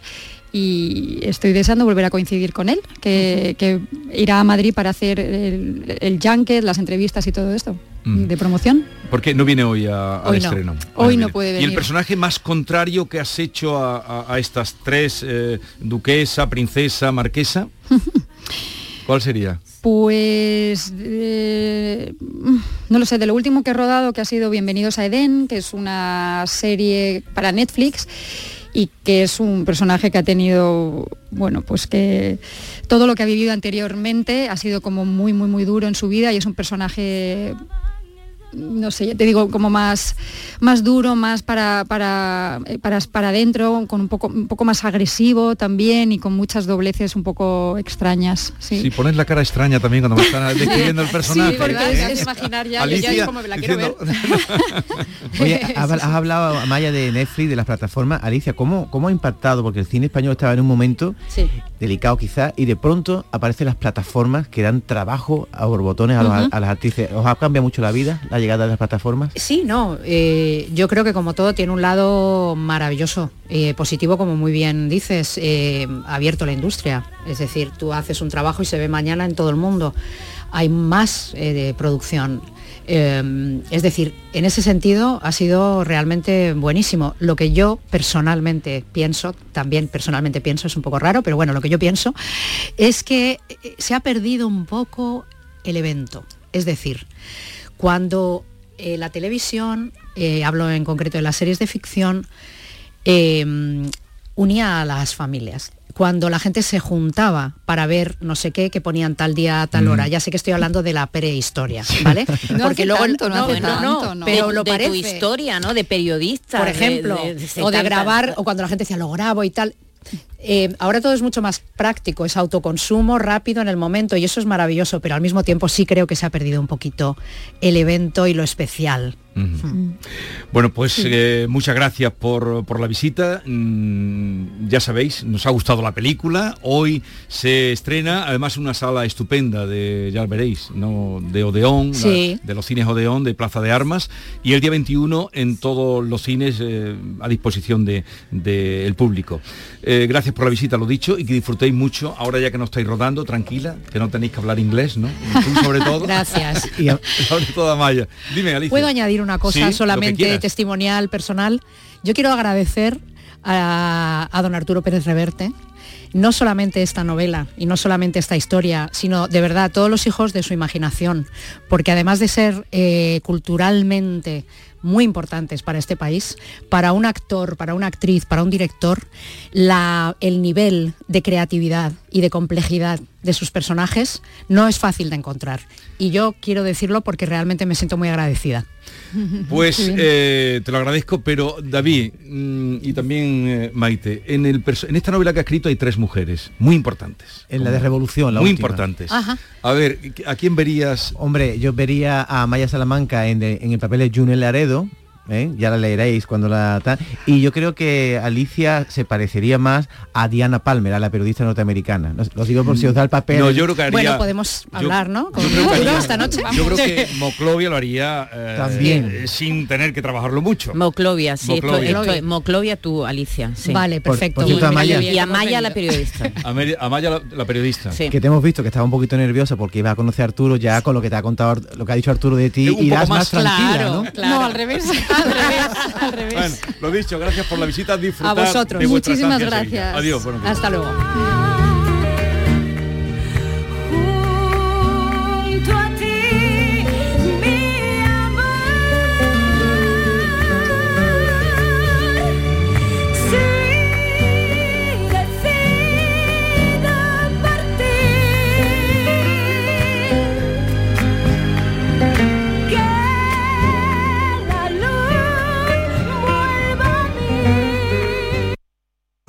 y estoy deseando volver a coincidir con él, que, que irá a Madrid para hacer el, el junket, las entrevistas y todo esto de promoción. ¿Por qué no viene hoy a- al Hoy no. estreno? Hoy no puede ¿Y el venir. personaje más contrario que has hecho a, a- a estas tres, eh, duquesa, princesa, marquesa? ¿Cuál sería? Pues eh, no lo sé, de lo último que he rodado, que ha sido Bienvenidos a Edén, que es una serie para Netflix y que es un personaje que ha tenido, bueno, pues que todo lo que ha vivido anteriormente ha sido como muy, muy, muy duro en su vida y es un personaje no sé, ya te digo, como más, más duro, más para, para, eh, para, para adentro, con un poco, un poco más agresivo también y con muchas dobleces un poco extrañas. Sí. Si pones la cara extraña también cuando me están describiendo el personaje. Sí, porque ¿eh? es imaginar ya, Alicia, yo ya como me la quiero ver. Oye, has, has hablado, Amaya, de Netflix, de las plataformas. Alicia, ¿cómo, ¿cómo ha impactado? Porque el cine español estaba en un momento Sí. delicado quizás, y de pronto aparecen las plataformas que dan trabajo a borbotones a, los- Ujú. a las actrices. ¿Os ha cambiado mucho la vida la llegada de las plataformas? Sí, no, eh, yo creo que como todo tiene un lado maravilloso, eh, positivo como muy bien dices, eh, abierto la industria, es decir, tú haces un trabajo y se ve mañana en todo el mundo, hay más eh, producción. Eh, es decir, en ese sentido ha sido realmente buenísimo. Lo que yo personalmente pienso, también personalmente pienso, es un poco raro, pero bueno, lo que yo pienso es que se ha perdido un poco el evento. Es decir, cuando eh, la televisión, eh, hablo en concreto de las series de ficción, eh, unía a las familias. Cuando la gente se juntaba para ver no sé qué, que ponían tal día tal Mm. hora. Ya sé que estoy hablando de la prehistoria, ¿vale? No hace tanto, no hace tanto, no. pero de, lo de parece. tu historia, ¿no? De periodista. Por de- ejemplo, de- de- o de tanta- grabar, o cuando la gente decía lo grabo y tal. Eh, ahora todo es mucho más práctico, es autoconsumo rápido en el momento y eso es maravilloso, pero al mismo tiempo sí creo que se ha perdido un poquito el evento y lo especial. Bueno, pues eh, muchas gracias por, por la visita. Mm, ya sabéis, nos ha gustado la película. Hoy se estrena, además, una sala estupenda de, ya veréis, ¿no? de Odeón, la- Sí. de los cines Odeón, de Plaza de Armas. Y el día 21 en todos los cines eh, a disposición del de, del público. Eh, gracias gracias por la visita, lo dicho, y que disfrutéis mucho. Ahora ya que no estáis rodando, tranquila, que no tenéis que hablar inglés, ¿no? Tú sobre todo. Gracias. y sobre todo Amaya. Dime, Alicia. ¿Puedo añadir una cosa solamente testimonial, personal? Yo quiero agradecer a, a don Arturo Pérez Reverte no solamente esta novela y no solamente esta historia, sino de verdad todos los hijos de su imaginación, porque además de ser eh, culturalmente muy importantes para este país, para un actor, para una actriz, para un director, el nivel de creatividad y de complejidad de sus personajes no es fácil de encontrar. Y yo quiero decirlo porque realmente me siento muy agradecida. Pues eh, te lo agradezco, pero David mm, y también eh, Maite, en, el en esta novela que ha escrito hay tres mujeres muy importantes. En la de Revolución, la Muy última. importantes. Ajá. A ver, ¿a quién verías? Hombre, yo vería a Maya Salamanca en, de- en el papel de Junior Laredo, ¿eh? ya la leeréis cuando la tal. Y yo creo que Alicia se parecería más a Diana Palmer, a la periodista norteamericana. No- Lo digo por si os da el papel. No, yo creo que haría- Bueno, podemos yo- hablar, ¿no? Con yo creo que haría- esta noche. Yo creo que Moclovia lo haría eh, También. eh, sin tener que trabajarlo mucho. Moclovia, sí, Moclovia. esto es- Moclovia tú, Alicia. sí. Vale, perfecto. por Y, cierto, Amaya. y Amaya la periodista. Amaya, la, la periodista. Que te hemos visto que estaba un poquito nerviosa porque iba a conocer a Arturo ya con lo que te ha contado, lo que ha dicho Arturo de ti, Un poco irás más- más, tranquila, Claro, ¿no? No, al revés. al revés. Al revés. Bueno, lo dicho, gracias por la visita, a disfrutar vosotros. de Muchísimas gracias. Adiós. Hasta luego.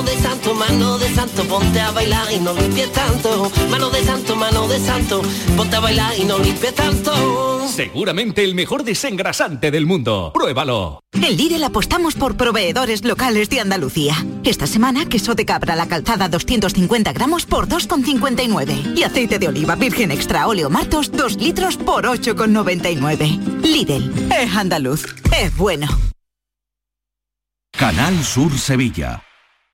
mano de santo, mano de santo, ponte a bailar y no limpies tanto, mano de santo, mano de santo, ponte a bailar y no limpies tanto. Seguramente el mejor desengrasante del mundo. Pruébalo. En Lidl apostamos por proveedores locales de Andalucía. Esta semana, queso de cabra la calzada 250 gramos por 2,59. Y aceite de oliva virgen extra óleo martos 2 litros por 8,99. Lidl, es andaluz, es bueno. Canal Sur Sevilla.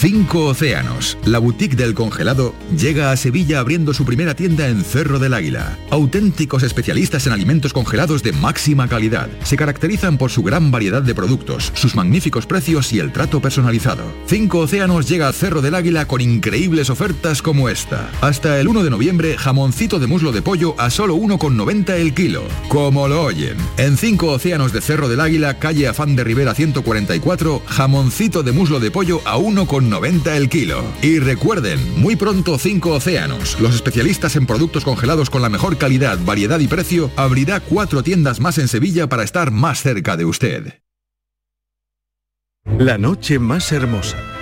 Cinco Océanos, la boutique del congelado, llega a Sevilla abriendo su primera tienda en Cerro del Águila. Auténticos especialistas en alimentos congelados de máxima calidad. Se caracterizan por su gran variedad de productos, sus magníficos precios y el trato personalizado. Cinco Océanos llega a Cerro del Águila con increíbles ofertas como esta. Hasta el 1 de noviembre, jamoncito de muslo de pollo a solo 1,90 el kilo. Como lo oyen. En Cinco Océanos de Cerro del Águila, calle Afán de Rivera 144, jamoncito de muslo de pollo a 1,90 el kilo. Y recuerden, muy pronto Cinco Océanos, los especialistas en productos congelados con la mejor calidad, variedad y precio, abrirá cuatro tiendas más en Sevilla para estar más cerca de usted. La noche más hermosa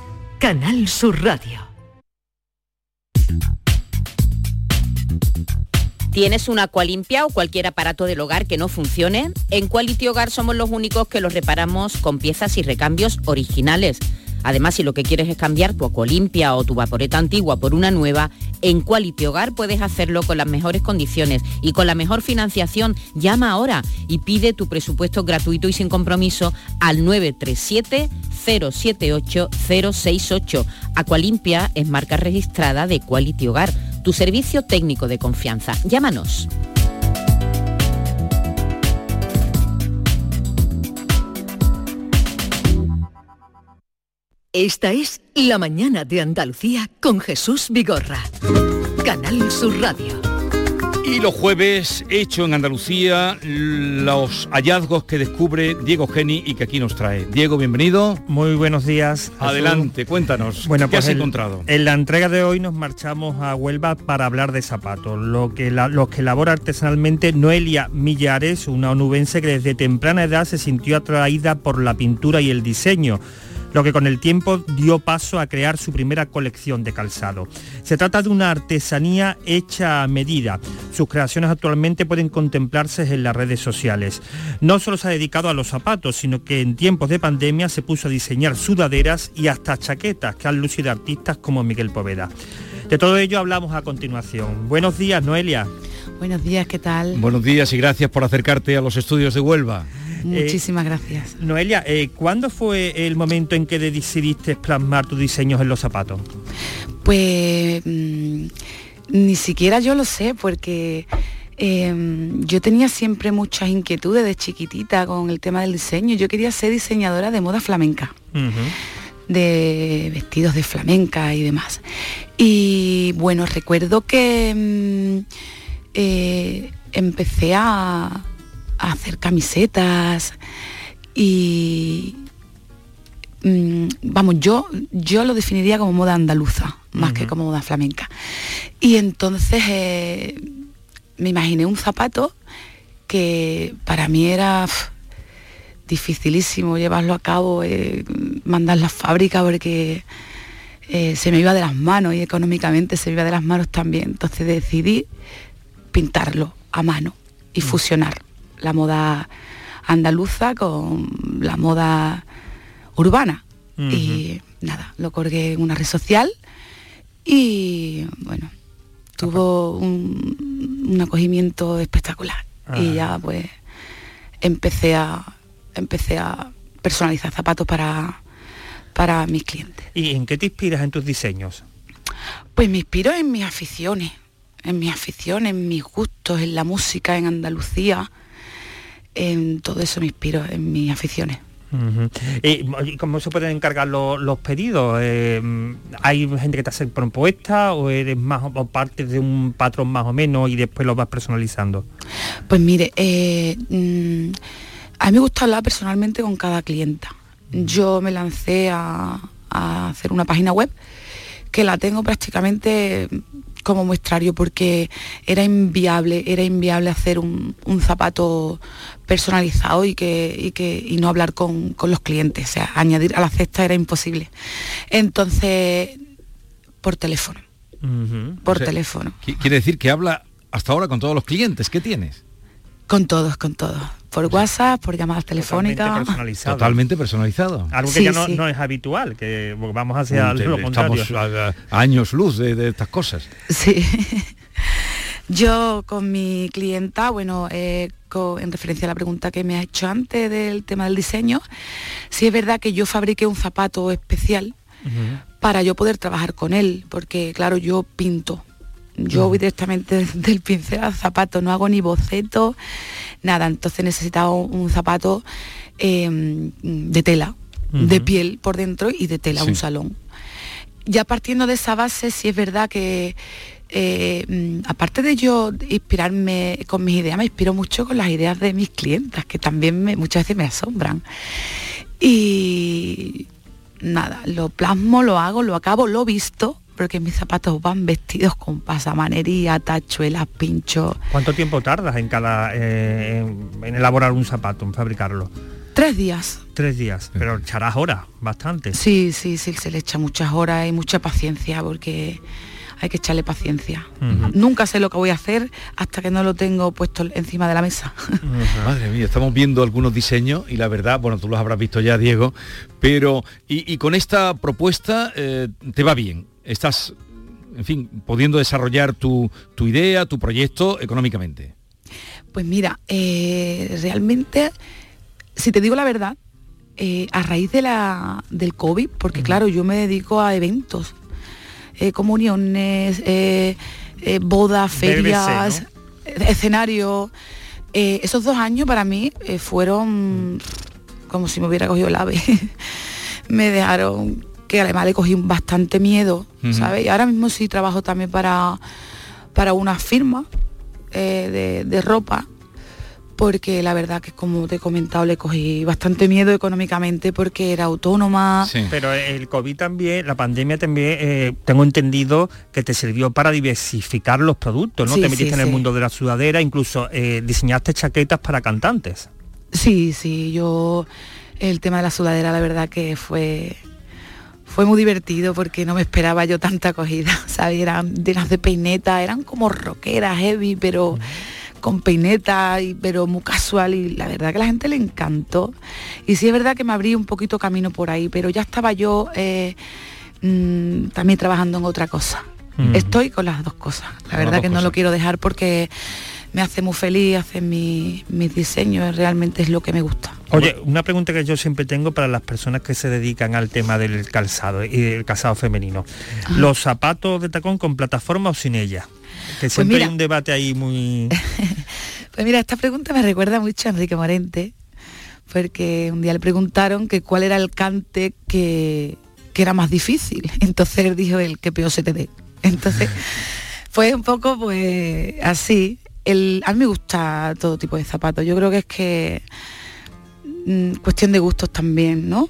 Canal Sur Radio. ¿Tienes una Aqualimpia o cualquier aparato del hogar que no funcione? En Quality Hogar somos los únicos que los reparamos con piezas y recambios originales. Además, si lo que quieres es cambiar tu Limpia o tu vaporeta antigua por una nueva, en Quality Hogar puedes hacerlo con las mejores condiciones y con la mejor financiación. Llama ahora y pide tu presupuesto gratuito y sin compromiso al 937 078 068. Aqualimpia es marca registrada de Quality Hogar, tu servicio técnico de confianza. Llámanos. Esta es La mañana de Andalucía con Jesús Vigorra. Canal Sur Radio. Y los jueves hecho en Andalucía los hallazgos que descubre Diego Geni y que aquí nos trae. Diego, bienvenido. Muy buenos días. Adelante, cuéntanos. Bueno, ¿Qué pues has el- encontrado? En la entrega de hoy nos marchamos a Huelva para hablar de zapatos. Lo que la- los que elabora artesanalmente Noelia Millares, una onubense que desde temprana edad se sintió atraída por la pintura y el diseño lo que con el tiempo dio paso a crear su primera colección de calzado. Se trata de una artesanía hecha a medida. Sus creaciones actualmente pueden contemplarse en las redes sociales. No solo se ha dedicado a los zapatos, sino que en tiempos de pandemia se puso a diseñar sudaderas y hasta chaquetas que han lucido artistas como Miguel Poveda. De todo ello hablamos a continuación. Buenos días, Noelia. Buenos días, ¿qué tal? Buenos días y gracias por acercarte a los estudios de Huelva. Muchísimas gracias. Noelia, eh, ¿cuándo fue el momento en que decidiste plasmar tus diseños en los zapatos? Pues mm, ni siquiera yo lo sé, porque eh, yo tenía siempre muchas inquietudes de chiquitita con el tema del diseño. Yo quería ser diseñadora de moda flamenca. de vestidos de flamenca y demás. Y bueno, recuerdo que mm, eh, empecé a, a hacer camisetas y mm, vamos, yo, yo lo definiría como moda andaluza, más que como moda flamenca. Y entonces eh, me imaginé un zapato que para mí era dificilísimo llevarlo a cabo, eh, mandar la fábrica porque eh, se me iba de las manos y económicamente se me iba de las manos también. Entonces decidí pintarlo a mano y fusionar la moda andaluza con la moda urbana. Y nada, lo colgué en una red social y bueno, tuvo un, un acogimiento espectacular. Y Ajá. ya pues empecé a empecé a personalizar zapatos para, para mis clientes. ¿Y en qué te inspiras en tus diseños? Pues me inspiro en mis aficiones, en mis aficiones, en mis gustos, en la música, en Andalucía, en todo eso me inspiro, en mis aficiones. ¿Y cómo se pueden encargar lo- los pedidos? Eh, ¿Hay gente que te hace propuesta o eres más o parte de un patrón más o menos y después lo vas personalizando? Pues mire, eh, mm, a mí me gusta hablar personalmente con cada clienta. Yo me lancé a, a hacer una página web que la tengo prácticamente como muestrario porque era inviable, era inviable hacer un, un zapato personalizado y que, y que y no hablar con, con los clientes. O sea, añadir a la cesta era imposible. Entonces, por teléfono. Por O sea, teléfono. qui- Quiere decir que habla hasta ahora con todos los clientes que tienes. Con todos, con todos. Por WhatsApp, por llamadas telefónicas. personalizado. Totalmente personalizado. Algo que Sí, ya no, sí. no es habitual, que vamos hacia Te- lo contrario. Estamos a, a años luz de, de estas cosas. Sí. Yo con mi clienta, bueno, eh, en referencia a la pregunta que me ha hecho antes del tema del diseño, sí es verdad que yo fabriqué un zapato especial para yo poder trabajar con él, porque claro, yo pinto. Yo voy directamente del pincel al zapato, no hago ni boceto, nada. Entonces necesitaba un, zapato eh, de tela, de piel por dentro y de tela, Sí. un salón. Ya partiendo de esa base, sí es verdad que eh, mm, aparte de yo inspirarme con mis ideas, me inspiro mucho con las ideas de mis clientas, que también me- muchas veces me asombran. Y nada, lo plasmo, lo hago, lo acabo, lo visto, porque mis zapatos van vestidos con pasamanería, tachuelas, pinchos. ¿Cuánto tiempo tardas en cada eh, en, en elaborar un zapato, en fabricarlo? Tres días. Tres días, pero echarás horas, bastante. Sí, sí, sí, se le echa muchas horas y mucha paciencia porque hay que echarle paciencia. Nunca sé lo que voy a hacer hasta que no lo tengo puesto encima de la mesa. Madre mía, estamos viendo algunos diseños y la verdad, bueno, tú los habrás visto ya, Diego, pero y, con esta propuesta eh, te va bien. Estás, en fin, pudiendo desarrollar tu, tu idea, tu proyecto económicamente. Pues mira, eh, realmente, si te digo la verdad, eh, a raíz de la, del COVID, porque claro, yo me dedico a eventos, eh, comuniones, bodas, ferias, escenarios. esos dos años para mí fueron como si me hubiera cogido el ave. me dejaron que además le cogí bastante miedo, ¿sabes? Y ahora mismo sí trabajo también para, para una firma de, de ropa porque la verdad que como te he comentado le cogí bastante miedo económicamente porque era autónoma. Pero el COVID también, la pandemia también, eh, tengo entendido que te sirvió para diversificar los productos, ¿no? te metiste en el mundo de la sudadera, incluso eh, diseñaste chaquetas para cantantes. Sí, sí, yo el tema de la sudadera la verdad que fue fue muy divertido porque no me esperaba yo tanta acogida, ¿sabes? Eran llenas de peineta, eran como rockeras, heavy, pero con peineta, y, pero muy casual y la verdad que a la gente le encantó. Y sí es verdad que me abrí un poquito camino por ahí, pero ya estaba yo eh, mm, también trabajando en otra cosa. Estoy con las dos cosas. La verdad que no lo quiero dejar porque me hace muy feliz, hace mis diseños, realmente es lo que me gusta. Oye, una pregunta que yo siempre tengo para las personas que se dedican al tema del calzado y el calzado femenino. ¿Los zapatos de tacón con plataforma o sin ella? Que pues siempre hay un debate ahí muy... pues mira, esta pregunta me recuerda mucho a Enrique Morente, porque un día le preguntaron que cuál era el cante que, era más difícil. Entonces él dijo el que peor se te dé. Entonces fue un poco pues así. El, a mí me gusta todo tipo de zapatos. Yo creo que es que mm, cuestión de gustos también, ¿no?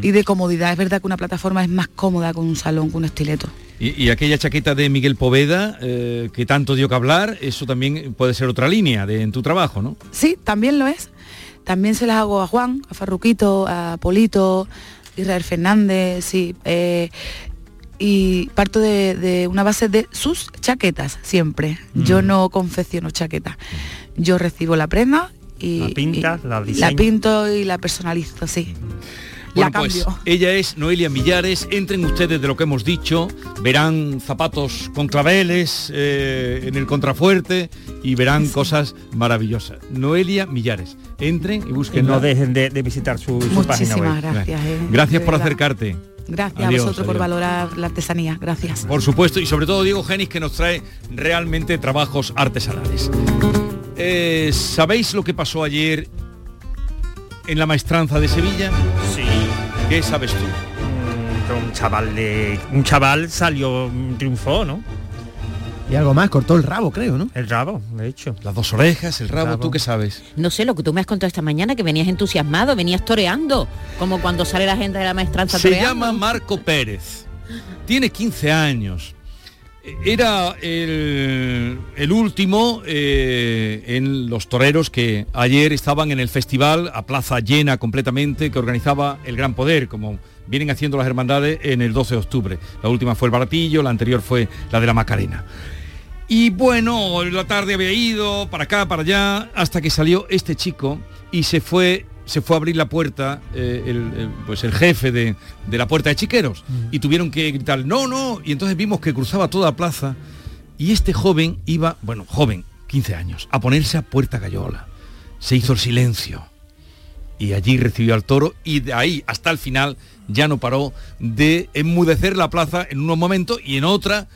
Y de comodidad. Es verdad que una plataforma es más cómoda con un salón, con un estileto. Y, aquella chaqueta de Miguel Poveda, eh, que tanto dio que hablar, eso también puede ser otra línea de, en tu trabajo, ¿no? Sí, también lo es. También se las hago a Juan, a Farruquito, a Polito, Israel Fernández, sí. Eh, y parto de, una base de sus chaquetas siempre. Yo mm. no confecciono chaquetas. Yo recibo la prenda y la pintas, la, la pinto y la personalizo, sí. Bueno, pues ella es Noelia Millares. Entren ustedes de lo que hemos dicho, verán zapatos con claveles eh, en el contrafuerte y verán cosas maravillosas. Noelia Millares. Entren y busquen. No dejen de, visitar su, página web. gracias. Eh, gracias por acercarte. Gracias a vosotros por valorar la artesanía. Gracias. Por supuesto, y sobre todo Diego Genis que nos trae realmente trabajos artesanales. Eh, ¿Sabéis lo que pasó ayer en la maestranza de Sevilla? Sí. ¿Qué sabes tú? Mm, un chaval de. Un chaval salió, triunfó, ¿no? Y algo más, cortó el rabo, creo, ¿no? El rabo, de hecho. Las dos orejas, el rabo, ¿tú qué sabes? No sé, lo que tú me has contado esta mañana, que venías entusiasmado, venías toreando, como cuando sale la gente de la maestranza Se llama Marco Pérez. Tiene 15 años era el, último eh, en los toreros que ayer estaban en el festival a plaza llena completamente que organizaba el Gran Poder, como vienen haciendo las hermandades en el 12 de octubre. La última fue el Baratillo, la anterior fue la de la Macarena. Y bueno, la tarde había ido para acá, para allá, hasta que salió este chico y se fue se fue a abrir la puerta eh, el, pues el jefe de, la puerta de chiqueros. Mm. y tuvieron que gritar no no y entonces vimos que cruzaba toda la plaza y este joven iba bueno joven 15 años a ponerse a puerta gallola. Se hizo el silencio y allí recibió al toro y de ahí hasta el final ya no paró de enmudecer la plaza en unos momentos y en otra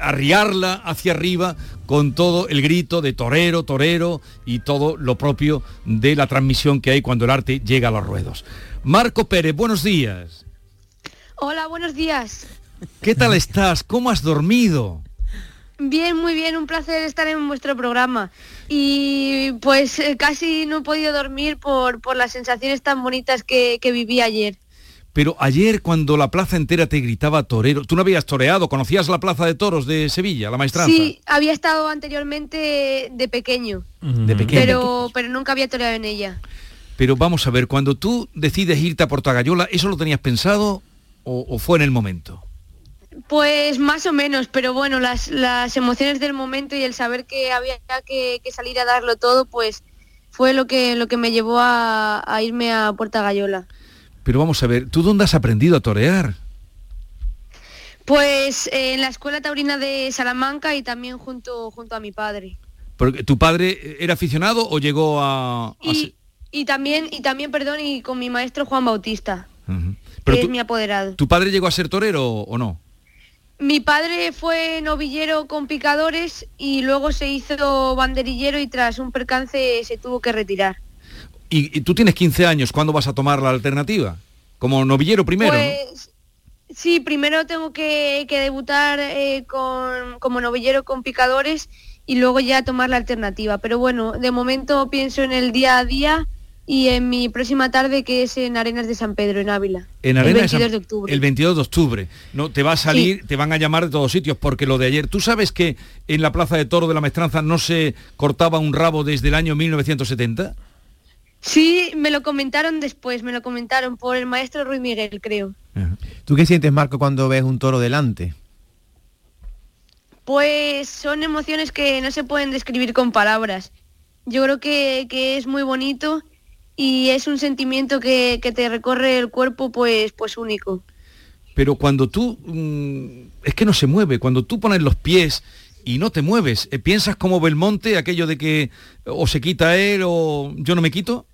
arriarla hacia arriba con todo el grito de torero, torero y todo lo propio de la transmisión que hay cuando el arte llega a los ruedos. Marco Pérez, buenos días. Hola, buenos días. ¿Qué tal estás? ¿Cómo has dormido? Bien, muy bien, un placer estar en vuestro programa. Y pues eh, casi no he podido dormir por, por las sensaciones tan bonitas que, que viví ayer. Pero ayer cuando la plaza entera te gritaba torero, tú no habías toreado, conocías la plaza de toros de Sevilla, la maestranza. Sí, había estado anteriormente de pequeño. De pequeño. Pero, pero nunca había toreado en ella. Pero vamos a ver, cuando tú decides irte a Portagayola, ¿eso lo tenías pensado o, fue en el momento? Pues más o menos, pero bueno, las, las emociones del momento y el saber que había que, que salir a darlo todo, pues fue lo que, lo que me llevó a, a irme a Puerta Gallola. Pero vamos a ver, ¿tú dónde has aprendido a torear? Pues eh, en la Escuela Taurina de Salamanca y también junto, junto a mi padre. Porque ¿Tu padre era aficionado o llegó a...? a Y, y también, y también, perdón, y con mi maestro Juan Bautista, que Pero es tú- mi apoderado. ¿Tu padre llegó a ser torero o no? Mi padre fue novillero con picadores y luego se hizo banderillero y tras un percance se tuvo que retirar. Y, y tú tienes 15 años, ¿cuándo vas a tomar la alternativa? Como novillero primero, ¿no? Pues sí, primero tengo que, que debutar eh, con, como novillero con picadores y luego ya tomar la alternativa. Pero bueno, de momento pienso en el día a día y en mi próxima tarde que es en Arenas de San Pedro, en Ávila. En el Arena 22 San- de octubre. El 22 de octubre. No, te va a salir, te van a llamar de todos sitios, porque lo de ayer, ¿tú sabes que en la Plaza de Toro de la Maestranza no se cortaba un rabo desde el año 1970? Sí, me lo comentaron después, me lo comentaron por el maestro Ruiz Miguel, creo. ¿Tú qué sientes, Marco, cuando ves un toro delante? Pues son emociones que no se pueden describir con palabras. Yo creo que, que es muy bonito y es un sentimiento que, que te recorre el cuerpo pues, pues único. Pero cuando tú, mm, es que no se mueve, cuando tú pones los pies y no te mueves, eh, ¿piensas como Belmonte, aquello de que o se quita él o yo no me quito?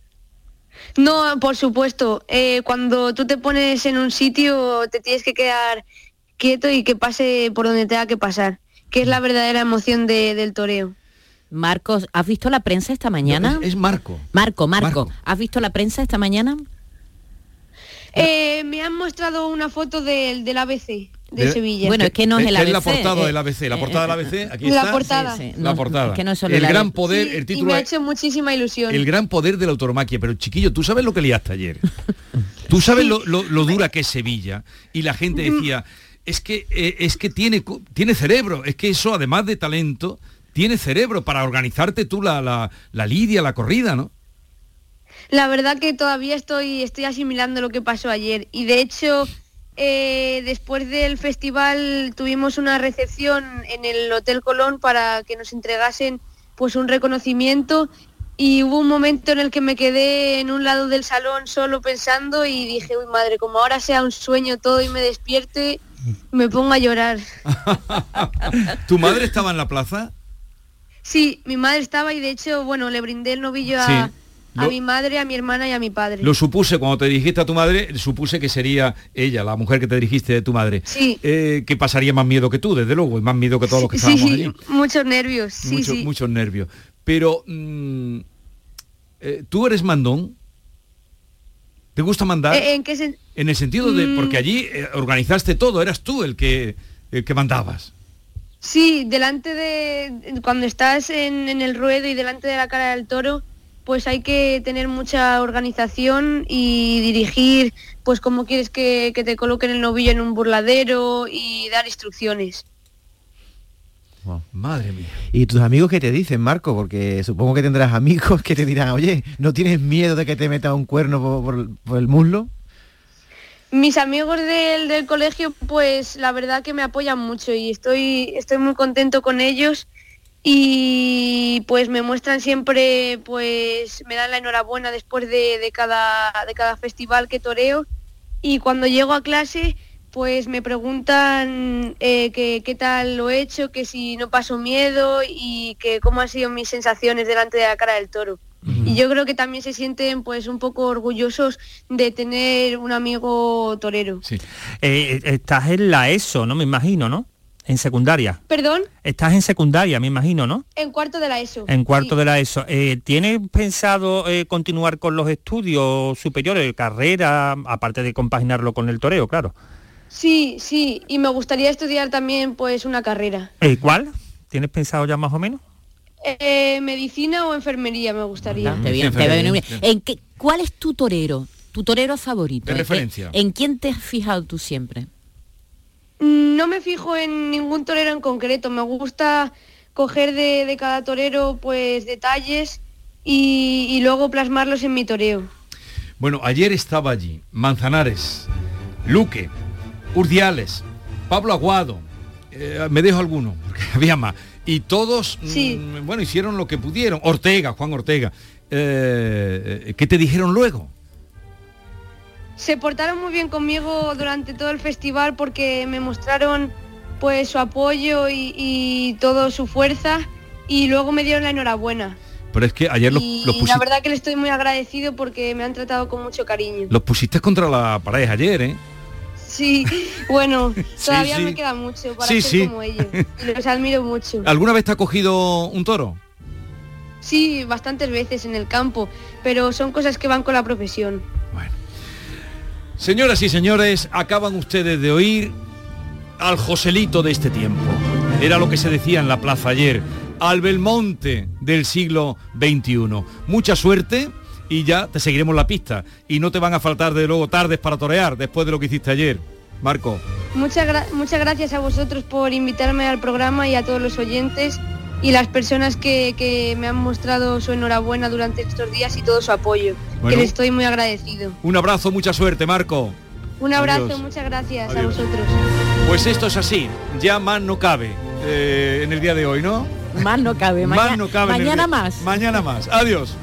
No, por supuesto, eh, cuando tú te pones en un sitio te tienes que quedar quieto y que pase por donde tenga que pasar, que es la verdadera emoción de- del toreo. Marcos, ¿has visto la prensa esta mañana? es, Marco. Marco, Marco, ¿has visto la prensa esta mañana? Eh, me han mostrado una foto del, del ABC de, Sevilla. Bueno, es que no es el Es la ABC, portada eh, del ABC, la portada del ABC, aquí La está. portada. Sí, La no, portada. es que no es solo el el gran ABC. poder, Sí, el y título me ha hecho muchísima ilusión. El gran poder de la autoromaquia, pero chiquillo, ¿tú sabes lo que liaste ayer? ¿Tú sabes lo, lo- lo dura que es Sevilla? Y la gente Mm. decía, es que, eh, es que tiene, tiene cerebro, es que eso además de talento, tiene cerebro para organizarte tú la, la, la lidia, la corrida, ¿no? La verdad que todavía estoy, estoy asimilando lo que pasó ayer y de hecho eh, después del festival tuvimos una recepción en el Hotel Colón para que nos entregasen pues un reconocimiento y hubo un momento en el que me quedé en un lado del salón solo pensando y dije, uy madre, como ahora sea un sueño todo y me despierte, me pongo a llorar. ¿Tu madre estaba en la plaza? Sí, mi madre estaba y de hecho, bueno, le brindé el novillo a, Sí. a Lo- mi madre, a mi hermana y a mi padre. Lo supuse cuando te dirigiste a tu madre, supuse que sería ella, la mujer que te dirigiste de tu madre. Sí. Eh, que pasaría más miedo que tú, desde luego, y más miedo que todos los que Sí, estábamos allí. muchos nervios, sí, Mucho- sí. Muchos nervios. Pero, mm, eh, ¿tú eres mandón? ¿Te gusta mandar? Eh, ¿En qué sen- en el sentido de, Mm. porque allí eh, organizaste todo, eras tú el que, el que mandabas. Sí, delante de... Cuando estás en, en el ruedo y delante de la cara del toro, pues hay que tener mucha organización y dirigir, pues cómo quieres que, que te coloquen el novillo en un burladero y dar instrucciones. Madre mía. ¿Y tus amigos qué te dicen, Marco? Porque supongo que tendrás amigos que te dirán, oye, ¿no tienes miedo de que te meta un cuerno por, por- por el muslo? Mis amigos del, del colegio, pues la verdad que me apoyan mucho y estoy, estoy muy contento con ellos y pues me muestran siempre, pues me dan la enhorabuena después de, de cada, de cada festival que toreo y cuando llego a clase pues me preguntan eh, que qué tal lo he hecho, que si no paso miedo y que cómo han sido mis sensaciones delante de la cara del toro. Y yo creo que también se sienten pues un poco orgullosos de tener un amigo torero. Eh, estás en la ESO, ¿no? Me imagino, ¿no? En secundaria. Perdón, Estás en secundaria, me imagino, ¿no? en cuarto de la ESO. En cuarto de la ESO. Eh, ¿Tienes pensado eh, continuar con los estudios superiores, carrera, aparte de compaginarlo con el toreo, claro? Sí, sí, y me gustaría estudiar también pues una carrera. Eh, ¿Cuál? ¿Tienes pensado ya más o menos? Eh, medicina o enfermería me gustaría. Te viene- te viene bien. ¿En qué, ¿Cuál es tu torero? Tu torero favorito. De ¿En qué- referencia. ¿En quién te has fijado tú siempre? No me fijo en ningún torero en concreto, me gusta coger de, de cada torero pues detalles y, y luego plasmarlos en mi toreo. Bueno, ayer estaba allí Manzanares, Luque, Urdiales, Pablo Aguado, eh, me dejo alguno, porque había más. Y todos, Sí. mm, bueno, hicieron lo que pudieron. Ortega, Juan Ortega. Eh, ¿Qué te dijeron luego? Se portaron muy bien conmigo durante todo el festival porque me mostraron pues su apoyo y, y toda su fuerza y luego me dieron la enhorabuena. Pero es que ayer los, y los la pusiste, verdad que le estoy muy agradecido porque me han tratado con mucho cariño. los pusiste contra la pared ayer, ¿eh? Sí, bueno, todavía sí. me queda mucho para Sí, ser como ellos. Los admiro mucho. ¿Alguna vez te ha cogido un toro? Sí, bastantes veces en el campo, pero son cosas que van con la profesión. Señoras y señores, acaban ustedes de oír al Joselito de este tiempo. Era lo que se decía en la plaza ayer, al Belmonte del siglo XXI. Mucha suerte y ya te seguiremos la pista. Y no te van a faltar de luego tardes para torear después de lo que hiciste ayer. Marco. Muchas, muchas gracias a vosotros por invitarme al programa y a todos los oyentes y las personas que, que me han mostrado su enhorabuena durante estos días y todo su apoyo, Bueno. que les estoy muy agradecido. Un abrazo, mucha suerte, Marco. Un abrazo, Adiós. muchas gracias a vosotros. Pues esto es así, ya más no cabe eh, en el día de hoy, ¿no? Más no cabe. Más no cabe mañana más. Mañana más. Adiós.